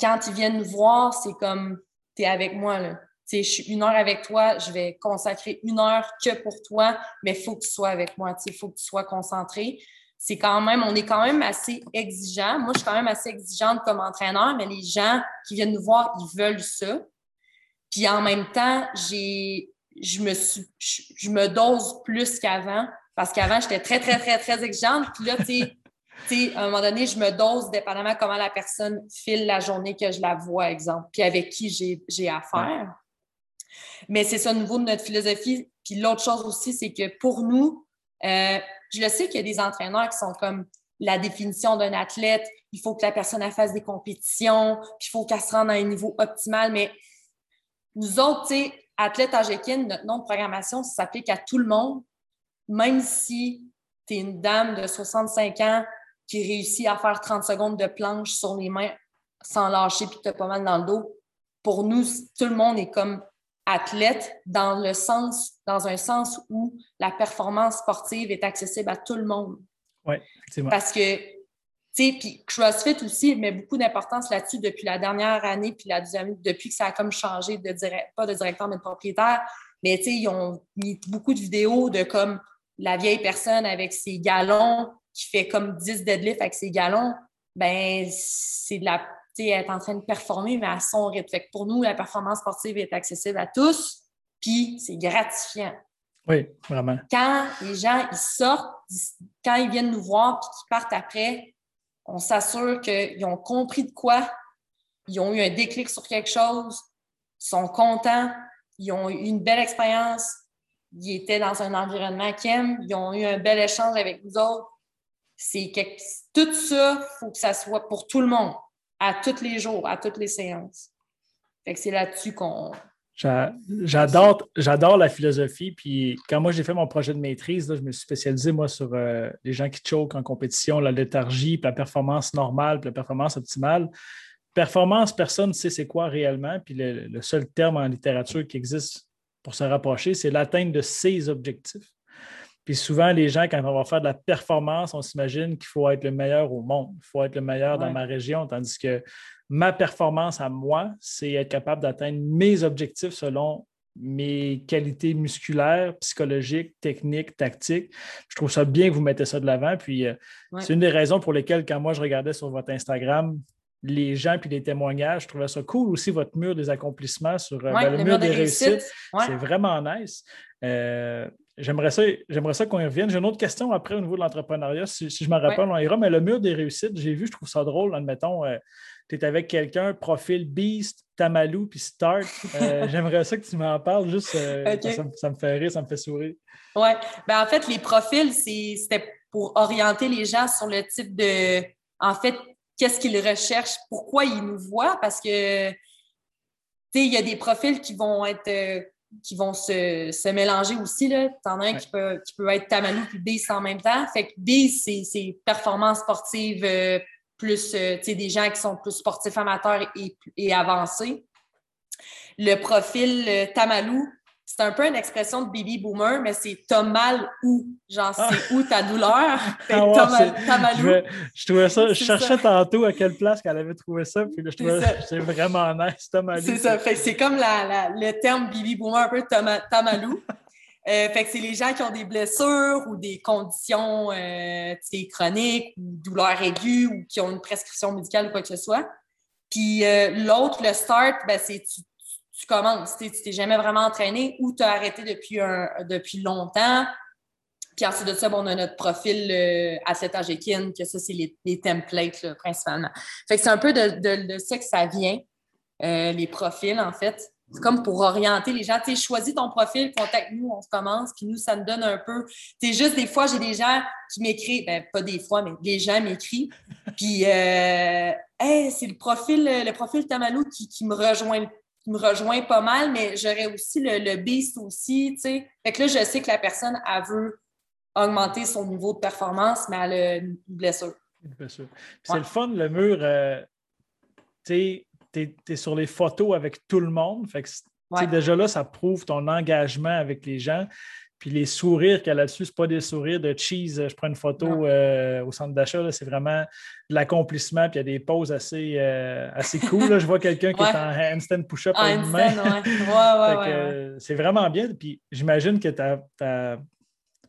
quand ils viennent nous voir, c'est comme tu es avec moi. Là. Je suis une heure avec toi, je vais consacrer une heure que pour toi, mais il faut que tu sois avec moi, il faut que tu sois concentré. C'est quand même, on est quand même assez exigeant. Moi, je suis quand même assez exigeante comme entraîneur, mais les gens qui viennent nous voir, ils veulent ça. Puis en même temps, j'ai, je me suis, je, me dose plus qu'avant parce qu'avant, j'étais très, très, très, très exigeante. Puis là, tu sais, à un moment donné, je me dose dépendamment comment la personne file la journée que je la vois, exemple, puis avec qui j'ai affaire. Mais c'est ça au niveau de notre philosophie. Puis l'autre chose aussi, c'est que pour nous, euh, je le sais qu'il y a des entraîneurs qui sont comme la définition d'un athlète, il faut que la personne fasse des compétitions, puis il faut qu'elle se rende à un niveau optimal, mais nous autres, tu sais, athlète AGEKIN, notre nom de programmation, s'applique à tout le monde, même si tu es une dame de 65 ans qui réussit à faire 30 secondes de planche sur les mains sans lâcher puis que tu as pas mal dans le dos. Pour nous, tout le monde est comme athlète dans le sens, dans un sens où la performance sportive est accessible à tout le monde. Oui, effectivement. Parce que puis CrossFit aussi met beaucoup d'importance là-dessus depuis la dernière année, puis la deuxième, depuis que ça a comme changé de direct, pas de directeur, mais de propriétaire. Mais ils ont mis beaucoup de vidéos de comme la vieille personne avec ses galons qui fait comme 10 deadlifts avec ses galons. Ben, c'est de la. Elle est en train de performer, mais à son rythme. Fait que pour nous, la performance sportive est accessible à tous, puis c'est gratifiant. Oui, vraiment. Quand les gens ils sortent, quand ils viennent nous voir puis qu'ils partent après, on s'assure qu'ils ont compris de quoi, ils ont eu un déclic sur quelque chose, ils sont contents, ils ont eu une belle expérience, ils étaient dans un environnement qu'ils aiment, ils ont eu un bel échange avec nous autres. C'est Tout ça, il faut que ça soit pour tout le monde, à tous les jours, à toutes les séances. C'est là-dessus qu'on J'adore, j'adore la philosophie. Puis quand moi j'ai fait mon projet de maîtrise, je me suis spécialisé moi sur euh, les gens qui choquent en compétition, la léthargie, puis la performance normale, puis la performance optimale. Performance, personne ne sait c'est quoi réellement. Puis le, seul terme en littérature qui existe pour se rapprocher, c'est l'atteinte de ses objectifs. Puis souvent, les gens, quand on va faire de la performance, on s'imagine qu'il faut être le meilleur au monde, il faut être le meilleur dans ma région, tandis que ma performance à moi, c'est être capable d'atteindre mes objectifs selon mes qualités musculaires, psychologiques, techniques, tactiques. Je trouve ça bien que vous mettez ça de l'avant. Puis euh, c'est une des raisons pour lesquelles, quand moi je regardais sur votre Instagram, les gens puis les témoignages, je trouvais ça cool aussi, votre mur des accomplissements sur euh, ben, le, mur, des réussites. C'est vraiment nice. Euh, j'aimerais ça, j'aimerais ça qu'on y revienne. J'ai une autre question après au niveau de l'entrepreneuriat. Si, je me rappelle, on ira, mais le mur des réussites, j'ai vu, je trouve ça drôle, admettons tu es avec quelqu'un, profil Beast, Tamalou, puis Start. Euh, j'aimerais ça que tu m'en parles, juste euh, ça, me fait rire, ça me fait sourire. Oui. Ben, en fait, les profils, c'était pour orienter les gens sur le type de. En fait, qu'est-ce qu'ils recherchent, pourquoi ils nous voient, parce que. il y a des profils qui vont être euh, qui vont se, mélanger aussi. Tu en as un qui, peut, qui peut être Tamalou puis Beast en même temps. Fait que Beast, c'est performance sportive euh, plus euh, des gens qui sont plus sportifs amateurs et, et avancés. Le profil Tamalou, c'est un peu une expression de baby boomer, mais c'est t'as mal où? Genre, c'est ah. où ta douleur? t'as mal, où? Je, trouvais ça, je cherchais tantôt à quelle place qu'elle avait trouvé ça, puis je trouvais c'est vraiment nice, t'as mal C'est ça, c'est comme la, le terme baby boomer, un peu t'as mal où? Euh, fait que c'est les gens qui ont des blessures ou des conditions euh, chroniques ou douleurs aiguës ou qui ont une prescription médicale ou quoi que ce soit. Puis euh, l'autre, le start, ben, c'est tu tu commences, tu t'es jamais vraiment entraîné ou tu as arrêté depuis, un, depuis longtemps. Puis ensuite de ça, on a notre profil euh, Asset Agekin, que ça, c'est les, templates principalement. Fait que c'est un peu de, de, ça que ça vient, euh, les profils, en fait. C'est comme pour orienter les gens. Tu choisis ton profil, contacte-nous, on commence, puis nous, ça nous donne un peu. C'est juste des fois, j'ai des gens qui m'écrivent, ben, pas des fois, mais les gens m'écrivent. Puis, euh, c'est le profil, le profil Tamalou qui, qui me rejoint le qui me rejoint pas mal, mais j'aurais aussi le, le beast aussi, tu sais. Fait que là, je sais que la personne, elle veut augmenter son niveau de performance, mais elle a une blessure. Une blessure. C'est le fun, le mur, euh, tu es, es, sur les photos avec tout le monde. Fait que, déjà là, ça prouve ton engagement avec les gens. Puis les sourires qu'elle a dessus, ce pas des sourires de cheese. Je prends une photo euh, au centre d'achat, c'est vraiment de l'accomplissement. Puis il y a des poses assez, euh, assez cool. Je vois quelqu'un qui est en handstand push-up à une main. c'est vraiment bien. Puis j'imagine que ta, ta,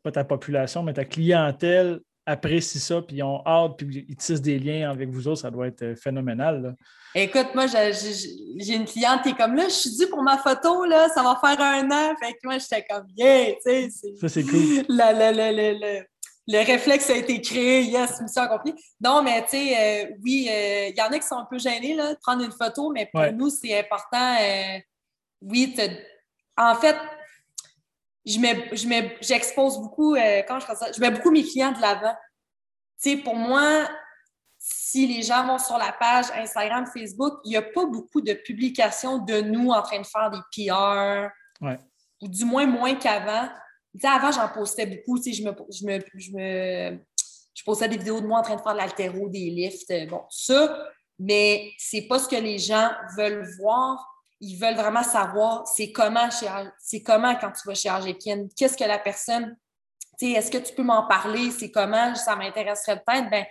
pas ta population, mais ta clientèle apprécient ça, puis ils ont hâte, puis ils tissent des liens avec vous autres, ça doit être euh, phénoménal. Écoute, moi, j'ai une cliente qui est comme là, je suis due pour ma photo, là, ça va faire un an. Fait que moi, j'étais comme, yeah, tu sais. Ça, c'est cool. le réflexe a été créé, yes, mission accomplie. Non, mais tu sais, euh, oui, euh, il y en a qui sont un peu gênés là, de prendre une photo, mais pour nous, c'est important. oui, en fait, je mets, je mets, j'expose beaucoup, euh, quand je ça, je mets beaucoup mes clients de l'avant. Tu sais, pour moi, si les gens vont sur la page Instagram, Facebook, il n'y a pas beaucoup de publications de nous en train de faire des PR. Ou du moins moins qu'avant. Avant, j'en postais beaucoup. Je me, je me, je me, je postais des vidéos de moi en train de faire de l'altéro, des lifts, bon, ça. Mais c'est pas ce que les gens veulent voir ils veulent vraiment savoir c'est comment c'est comment quand tu vas chez qu'est-ce que la personne, est-ce que tu peux m'en parler, c'est comment, ça m'intéresserait peut-être. Ben,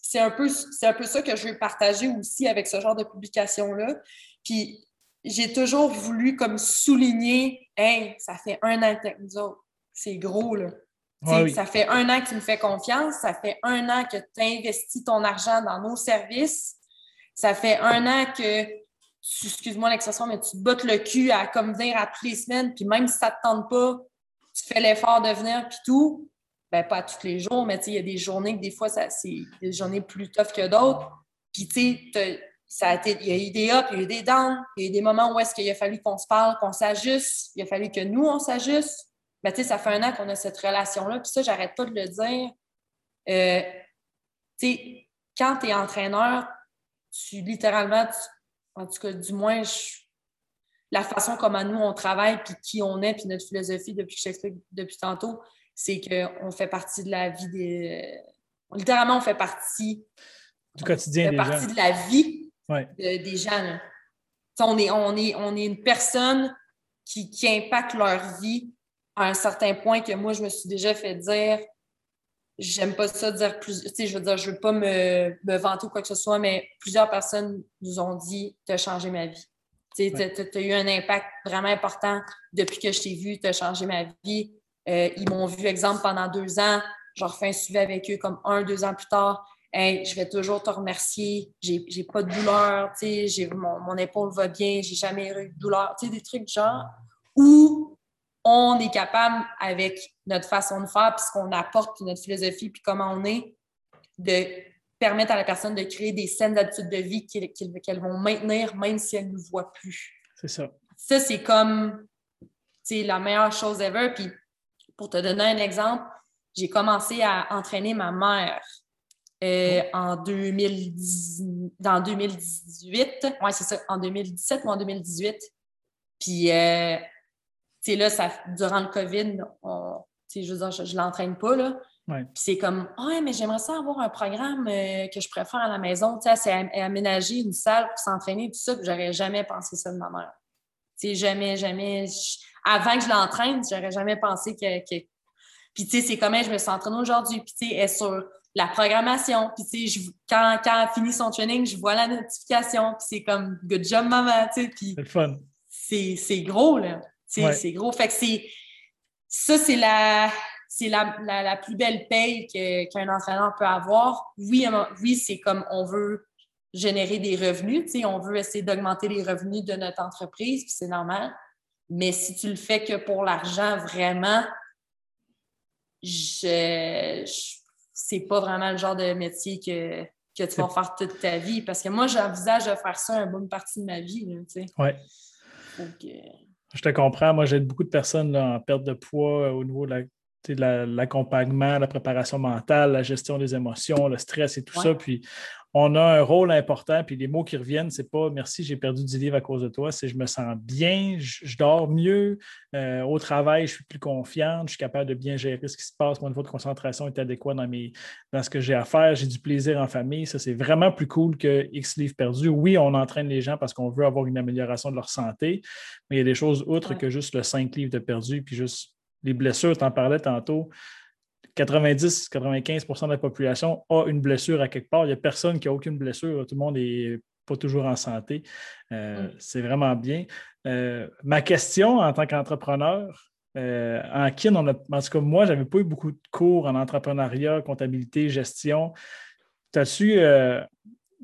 c'est un, peu, un peu ça que je veux partager aussi avec ce genre de publication-là. Puis j'ai toujours voulu comme souligner, hey, ça fait un an que nous autres. C'est gros, là. Ça fait un an que tu me fais confiance, ça fait un an que tu investis ton argent dans nos services, ça fait un an que excuse-moi l'expression, mais tu te bottes le cul à comme venir à toutes les semaines, puis même si ça ne te tente pas, tu fais l'effort de venir, puis tout. Ben, pas tous les jours, mais il y a des journées que des fois, c'est des journées plus tough que d'autres. Puis, tu sais, il y a eu des ups, il y a eu des downs, il y a eu des moments où est-ce qu'il a fallu qu'on se parle, qu'on s'ajuste, il a fallu que nous, on s'ajuste. Ben, tu sais, ça fait un an qu'on a cette relation-là, puis ça, j'arrête pas de le dire. Euh, tu sais, quand tu es entraîneur, tu littéralement, tu en tout cas, du moins, la façon comme nous on travaille, puis qui on est, puis notre philosophie depuis que je t'explique depuis tantôt, c'est qu'on fait partie de la vie des. Littéralement, on fait partie. Du quotidien. On fait partie de la vie des gens. On est, on, est, on est une personne qui, qui impacte leur vie à un certain point que moi, je me suis déjà fait dire j'aime pas ça dire plus. Tu sais, je veux dire, je veux pas me, me, vanter ou quoi que ce soit, mais plusieurs personnes nous ont dit Tu as changé ma vie. Tu as, eu un impact vraiment important depuis que je t'ai vu, tu as changé ma vie. Euh, ils m'ont vu, exemple, pendant deux ans. Je refais un suivi avec eux comme un, deux ans plus tard. Hey, je vais toujours te remercier. J'ai pas de douleur. Mon, mon épaule va bien. J'ai jamais eu de douleur. Des trucs genre. Ou on est capable, avec notre façon de faire, puis ce qu'on apporte, puis notre philosophie, puis comment on est, de permettre à la personne de créer des scènes d'habitude de vie qu'elles vont maintenir même si elles ne nous voient plus. C'est ça. Ça, c'est comme la meilleure chose ever. Puis pour te donner un exemple, j'ai commencé à entraîner ma mère euh, en 2010, dans 2018. Oui, c'est ça, en 2017 ou en 2018. Puis, euh, sais, là, ça, durant le COVID, je veux dire, je ne l'entraîne pas, là. Puis c'est comme, ouais, mais j'aimerais ça avoir un programme euh, que je préfère à la maison. Tu sais, c'est aménager une salle pour s'entraîner, tout ça. Puis j'aurais jamais pensé ça de ma mère. Tu sais, jamais, jamais. Avant que je l'entraîne, j'aurais jamais pensé que. Puis, tu sais, c'est comment je me suis entraînée aujourd'hui. Puis, tu sais, elle est sur la programmation. Puis, tu sais, quand, quand elle finit son training, je vois la notification. Puis, c'est comme, good job, maman. Tu sais, puis. C'est fun. C'est gros, là. C'est gros. Fait que c'est. Ça, c'est la c'est la, la, plus belle paye qu'un entraîneur peut avoir. Oui, oui c'est comme on veut générer des revenus, on veut essayer d'augmenter les revenus de notre entreprise, puis c'est normal. Mais si tu le fais que pour l'argent, vraiment, je, c'est pas vraiment le genre de métier que, que tu vas faire toute ta vie. Parce que moi, j'envisage de faire ça une bonne partie de ma vie. Oui. Je te comprends. Moi, j'aide beaucoup de personnes en perte de poids euh, au niveau de la l'accompagnement, la préparation mentale, la gestion des émotions, le stress et tout ça. Puis on a un rôle important, puis les mots qui reviennent, c'est pas merci, j'ai perdu 10 livres à cause de toi, c'est je me sens bien, je, dors mieux, euh, au travail, je suis plus confiante, je suis capable de bien gérer ce qui se passe, mon niveau de concentration est adéquat dans, mes, dans ce que j'ai à faire, j'ai du plaisir en famille, ça c'est vraiment plus cool que X livres perdus. Oui, on entraîne les gens parce qu'on veut avoir une amélioration de leur santé, mais il y a des choses autres que juste le 5 livres de perdu, puis juste les blessures, tu en parlais tantôt. 90-95% de la population a une blessure à quelque part. Il n'y a personne qui n'a aucune blessure. Tout le monde n'est pas toujours en santé. Euh, mm. C'est vraiment bien. Euh, ma question en tant qu'entrepreneur, euh, en kin, on a, en tout cas, moi, je n'avais pas eu beaucoup de cours en entrepreneuriat, comptabilité, gestion. T'as-tu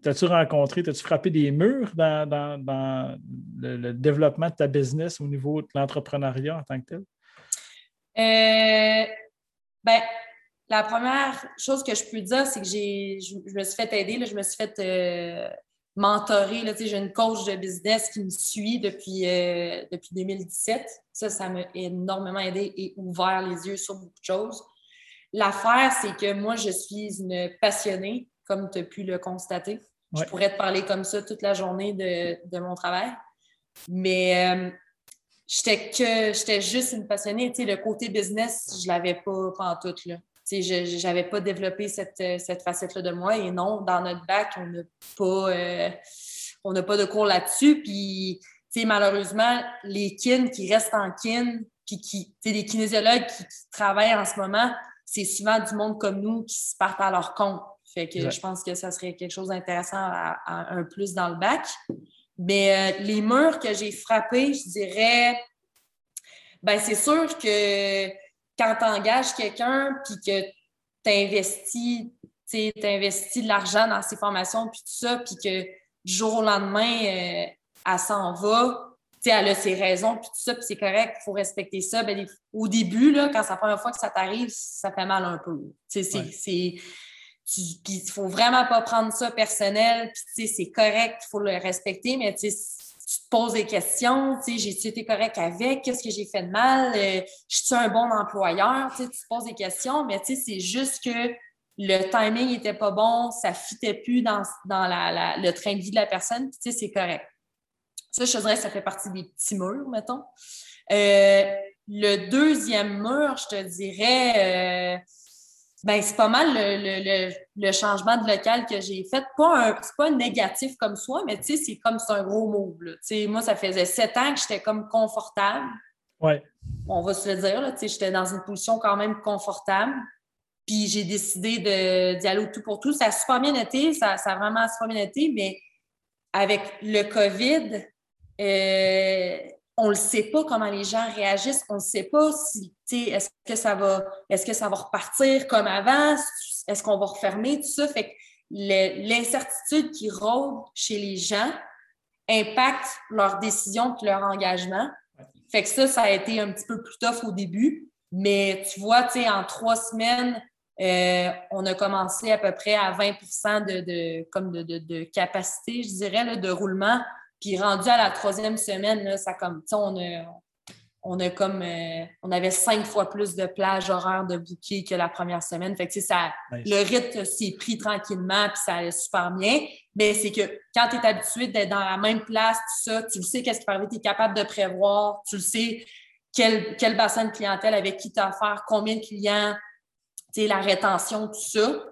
T'as-tu rencontré, t'as-tu frappé des murs dans, le, développement de ta business au niveau de l'entrepreneuriat en tant que tel? Euh, ben, la première chose que je peux dire, c'est que j'ai, je, me suis fait aider, là, je me suis fait euh, mentorer. Là, j'ai une coach de business qui me suit depuis, euh, depuis 2017. Ça, ça m'a énormément aidé et ouvert les yeux sur beaucoup de choses. L'affaire, c'est que moi, je suis une passionnée, comme tu as pu le constater. Je pourrais te parler comme ça toute la journée de, de mon travail. Mais j'étais que j'étais juste une passionnée. Tu sais, le côté business, je l'avais pas en tout. Là. Tu sais, je n'avais pas développé cette, cette facette-là de moi. Et non, dans notre bac, on n'a pas, euh, on n'a pas de cours là-dessus. Puis, tu sais, malheureusement, les kin qui restent en kin, puis qui, tu sais, les kinésiologues qui, travaillent en ce moment, c'est souvent du monde comme nous qui se partent à leur compte. Fait que je pense que ça serait quelque chose d'intéressant à, un plus dans le bac. Mais euh, les murs que j'ai frappés, je dirais, ben c'est sûr que quand tu engages quelqu'un puis que tu investis, de l'argent dans ses formations puis tout ça, puis que du jour au lendemain, euh, elle s'en va, elle a ses raisons, puis tout ça, puis c'est correct, il faut respecter ça. Ben, au début, là, quand c'est la première fois que ça t'arrive, ça fait mal un peu. C'est puis il faut vraiment pas prendre ça personnel, puis c'est correct, il faut le respecter, mais tu te poses des questions, tu sais, j'ai été correct avec, qu'est-ce que j'ai fait de mal, euh, je suis un bon employeur, tu te poses des questions, mais c'est juste que le timing n'était pas bon, ça ne fitait plus dans, dans la, le train de vie de la personne, tu sais, c'est correct. Ça, je te dirais, ça fait partie des petits murs, mettons. Euh, le deuxième mur, je te dirais, euh, ben, c'est pas mal le, changement de local que j'ai fait. Pas c'est pas négatif comme soi, mais c'est comme c'est un gros mot. Moi, ça faisait sept ans que j'étais comme confortable. Ouais. On va se le dire. J'étais dans une position quand même confortable. Puis j'ai décidé d'y aller au tout pour tout. Ça a super bien été, ça, ça a vraiment super bien été, mais avec le COVID, euh, on ne sait pas comment les gens réagissent, on ne sait pas si, est-ce que ça va, est-ce que ça va repartir comme avant, est-ce qu'on va refermer, tout ça. Fait que l'incertitude qui rôde chez les gens impacte leurs décisions et leur engagement. Fait que ça, ça a été un petit peu plus tough au début. Mais tu vois, tu en trois semaines, euh, on a commencé à peu près à 20 de, de, capacité, je dirais, de roulement. Puis rendu à la troisième semaine, là, ça comme, on a, on a comme euh, on avait cinq fois plus de plages horaires de bouquets que la première semaine. Fait que ça, le rythme s'est pris tranquillement puis ça allait super bien. Mais c'est que quand tu es habitué d'être dans la même place, tout ça, tu le sais qu'est-ce qui peut arriver, tu es capable de prévoir, tu le sais quel, quel bassin de clientèle avec qui tu as affaire, combien de clients, la rétention, tout ça.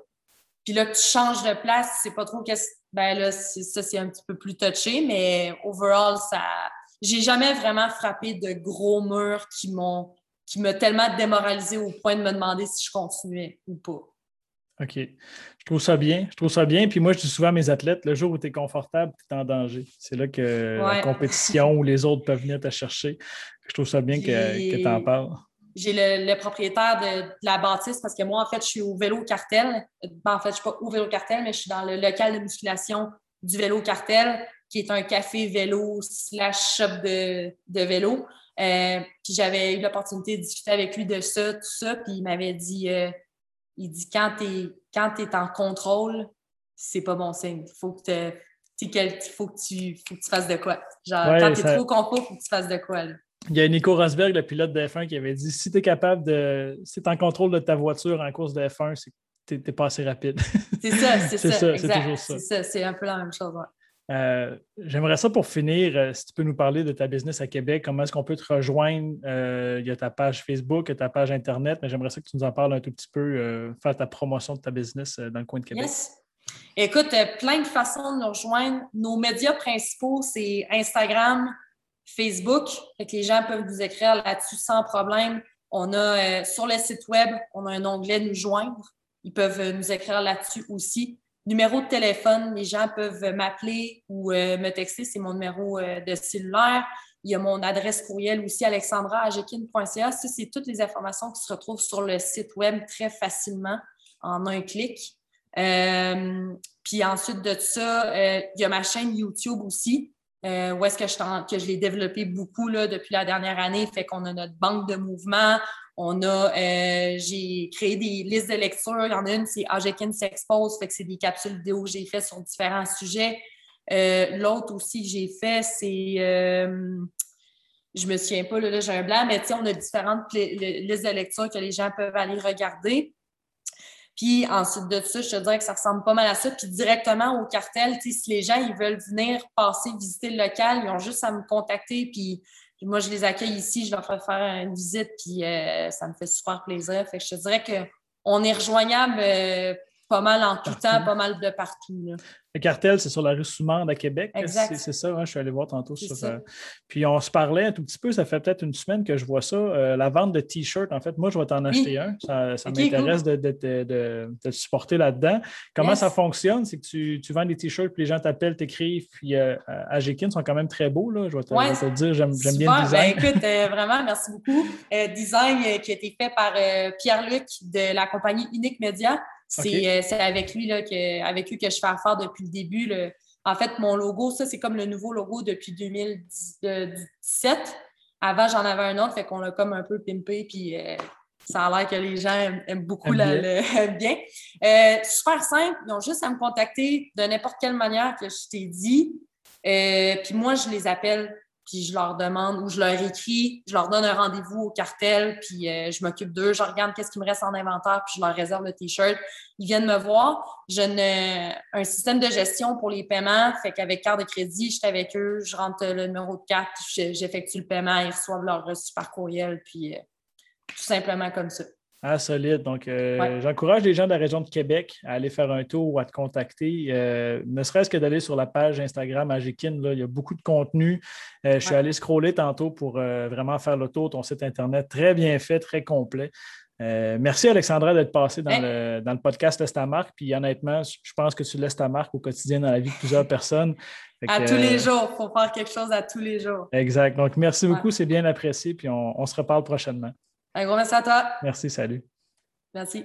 Puis là, tu changes de place, c'est pas trop qu'est-ce. Ben là, ça, c'est un petit peu plus touché, mais overall, ça j'ai jamais vraiment frappé de gros murs qui m'ont qui m'ont tellement démoralisé au point de me demander si je continuais ou pas. OK. Je trouve ça bien. Je trouve ça bien. Puis moi, je dis souvent à mes athlètes, le jour où tu es confortable, tu es en danger. C'est là que la compétition ou les autres peuvent venir te chercher. Je trouve ça bien que, tu en parles. J'ai le, propriétaire de, la bâtisse parce que moi, en fait, je suis au vélo cartel. Ben, en fait, je ne suis pas au vélo cartel, mais je suis dans le local de musculation du vélo cartel qui est un café vélo slash shop de, vélo. Euh, puis j'avais eu l'opportunité de discuter avec lui de ça, tout ça, puis il m'avait dit, euh, il dit, quand tu es, quand es en contrôle, c'est pas bon signe. Il faut que, faut, que tu, faut que tu fasses de quoi. Genre, quand tu es trop confort, il faut que tu fasses de quoi. Il y a Nico Rosberg, le pilote de F1, qui avait dit si tu es capable de. Si tu es en contrôle de ta voiture en course de F1, c'est que tu n'es pas assez rapide. C'est ça, c'est ça. C'est toujours ça. C'est ça, c'est un peu la même chose. Euh, j'aimerais ça pour finir, euh, si tu peux nous parler de ta business à Québec, comment est-ce qu'on peut te rejoindre? Euh, il y a ta page Facebook, il y a ta page Internet, mais j'aimerais ça que tu nous en parles un tout petit peu, faire ta promotion de ta business dans le coin de Québec. Yes. Écoute, plein de façons de nous rejoindre. Nos médias principaux, c'est Instagram, Facebook. les gens peuvent nous écrire là-dessus sans problème. On a sur le site web, on a un onglet Nous joindre. Ils peuvent nous écrire là-dessus aussi. Numéro de téléphone, les gens peuvent m'appeler ou euh, me texter, c'est mon numéro euh, de cellulaire. Il y a mon adresse courriel aussi, alexandra.agekin.ca. Ça, c'est toutes les informations qui se retrouvent sur le site web très facilement en un clic. Euh, puis ensuite de ça, il y a ma chaîne YouTube aussi, où est-ce que je, l'ai développé beaucoup là, depuis la dernière année. Fait qu'on a notre banque de mouvements, on a, euh, j'ai créé des listes de lecture. Il y en a une, c'est Ajekin s'expose, fait que c'est des capsules vidéo que j'ai fait sur différents sujets. Euh, l'autre aussi que j'ai fait, c'est, euh, je me souviens pas, là, j'ai un blanc, mais on a différentes listes de lecture que les gens peuvent aller regarder. Puis ensuite de ça, je te dirais que ça ressemble pas mal à ça. Puis directement au cartel, si les gens ils veulent venir passer, visiter le local, ils ont juste à me contacter. Puis moi, je les accueille ici, je leur fais faire une visite, puis euh, ça me fait super plaisir. Fait que je te dirais qu'on est rejoignable euh, pas mal en tout temps, pas mal de partout. Le cartel, c'est sur la rue Soumande à Québec. C'est ça, hein, je suis allé voir tantôt. Sur, euh, puis on se parlait un tout petit peu, ça fait peut-être une semaine que je vois ça. Euh, la vente de T-shirts, en fait, moi, je vais t'en acheter un. Ça, m'intéresse de, te supporter là-dedans. Comment ça fonctionne? C'est que tu, vends des T-shirts, puis les gens t'appellent, t'écrivent, puis euh, sont quand même très beaux. Là. Je vais te, dire, j'aime bien le ben, design. écoute, vraiment, merci beaucoup. design qui a été fait par Pierre-Luc de la compagnie Unique Euh, c'est avec lui là, que, avec lui que je fais affaire depuis le début. En fait, mon logo, ça, c'est comme le nouveau logo depuis 2017. Avant, j'en avais un autre, fait qu'on l'a comme un peu pimpé, puis euh, ça a l'air que les gens aiment, beaucoup le, bien. Euh, super simple, ils ont juste à me contacter de n'importe quelle manière que je t'ai dit. puis moi, je les appelle puis je leur demande ou je leur écris, je leur donne un rendez-vous au cartel, puis euh, je m'occupe d'eux, je regarde qu'est-ce qui me reste en inventaire, puis je leur réserve le T-shirt. Ils viennent me voir. J'ai un système de gestion pour les paiements, fait qu'avec carte de crédit, je suis avec eux, je rentre le numéro de carte, j'effectue le paiement, ils reçoivent leur reçu par courriel, puis euh, tout simplement comme ça. Ah, solide. Donc, euh, j'encourage les gens de la région de Québec à aller faire un tour ou à te contacter, euh, ne serait-ce que d'aller sur la page Instagram Agikin. Là, il y a beaucoup de contenu. Euh, je suis allé scroller tantôt pour vraiment faire le tour. Ton site Internet, très bien fait, très complet. merci Alexandra d'être passée dans, le, dans, le, podcast Laisse ta marque. Puis honnêtement, je pense que tu laisses ta marque au quotidien dans la vie de plusieurs personnes. à tous les jours. Il faut faire quelque chose à tous les jours. Exact. Donc, merci beaucoup. C'est bien apprécié. Puis on se reparle prochainement. Un gros merci à toi. Merci, salut. Merci.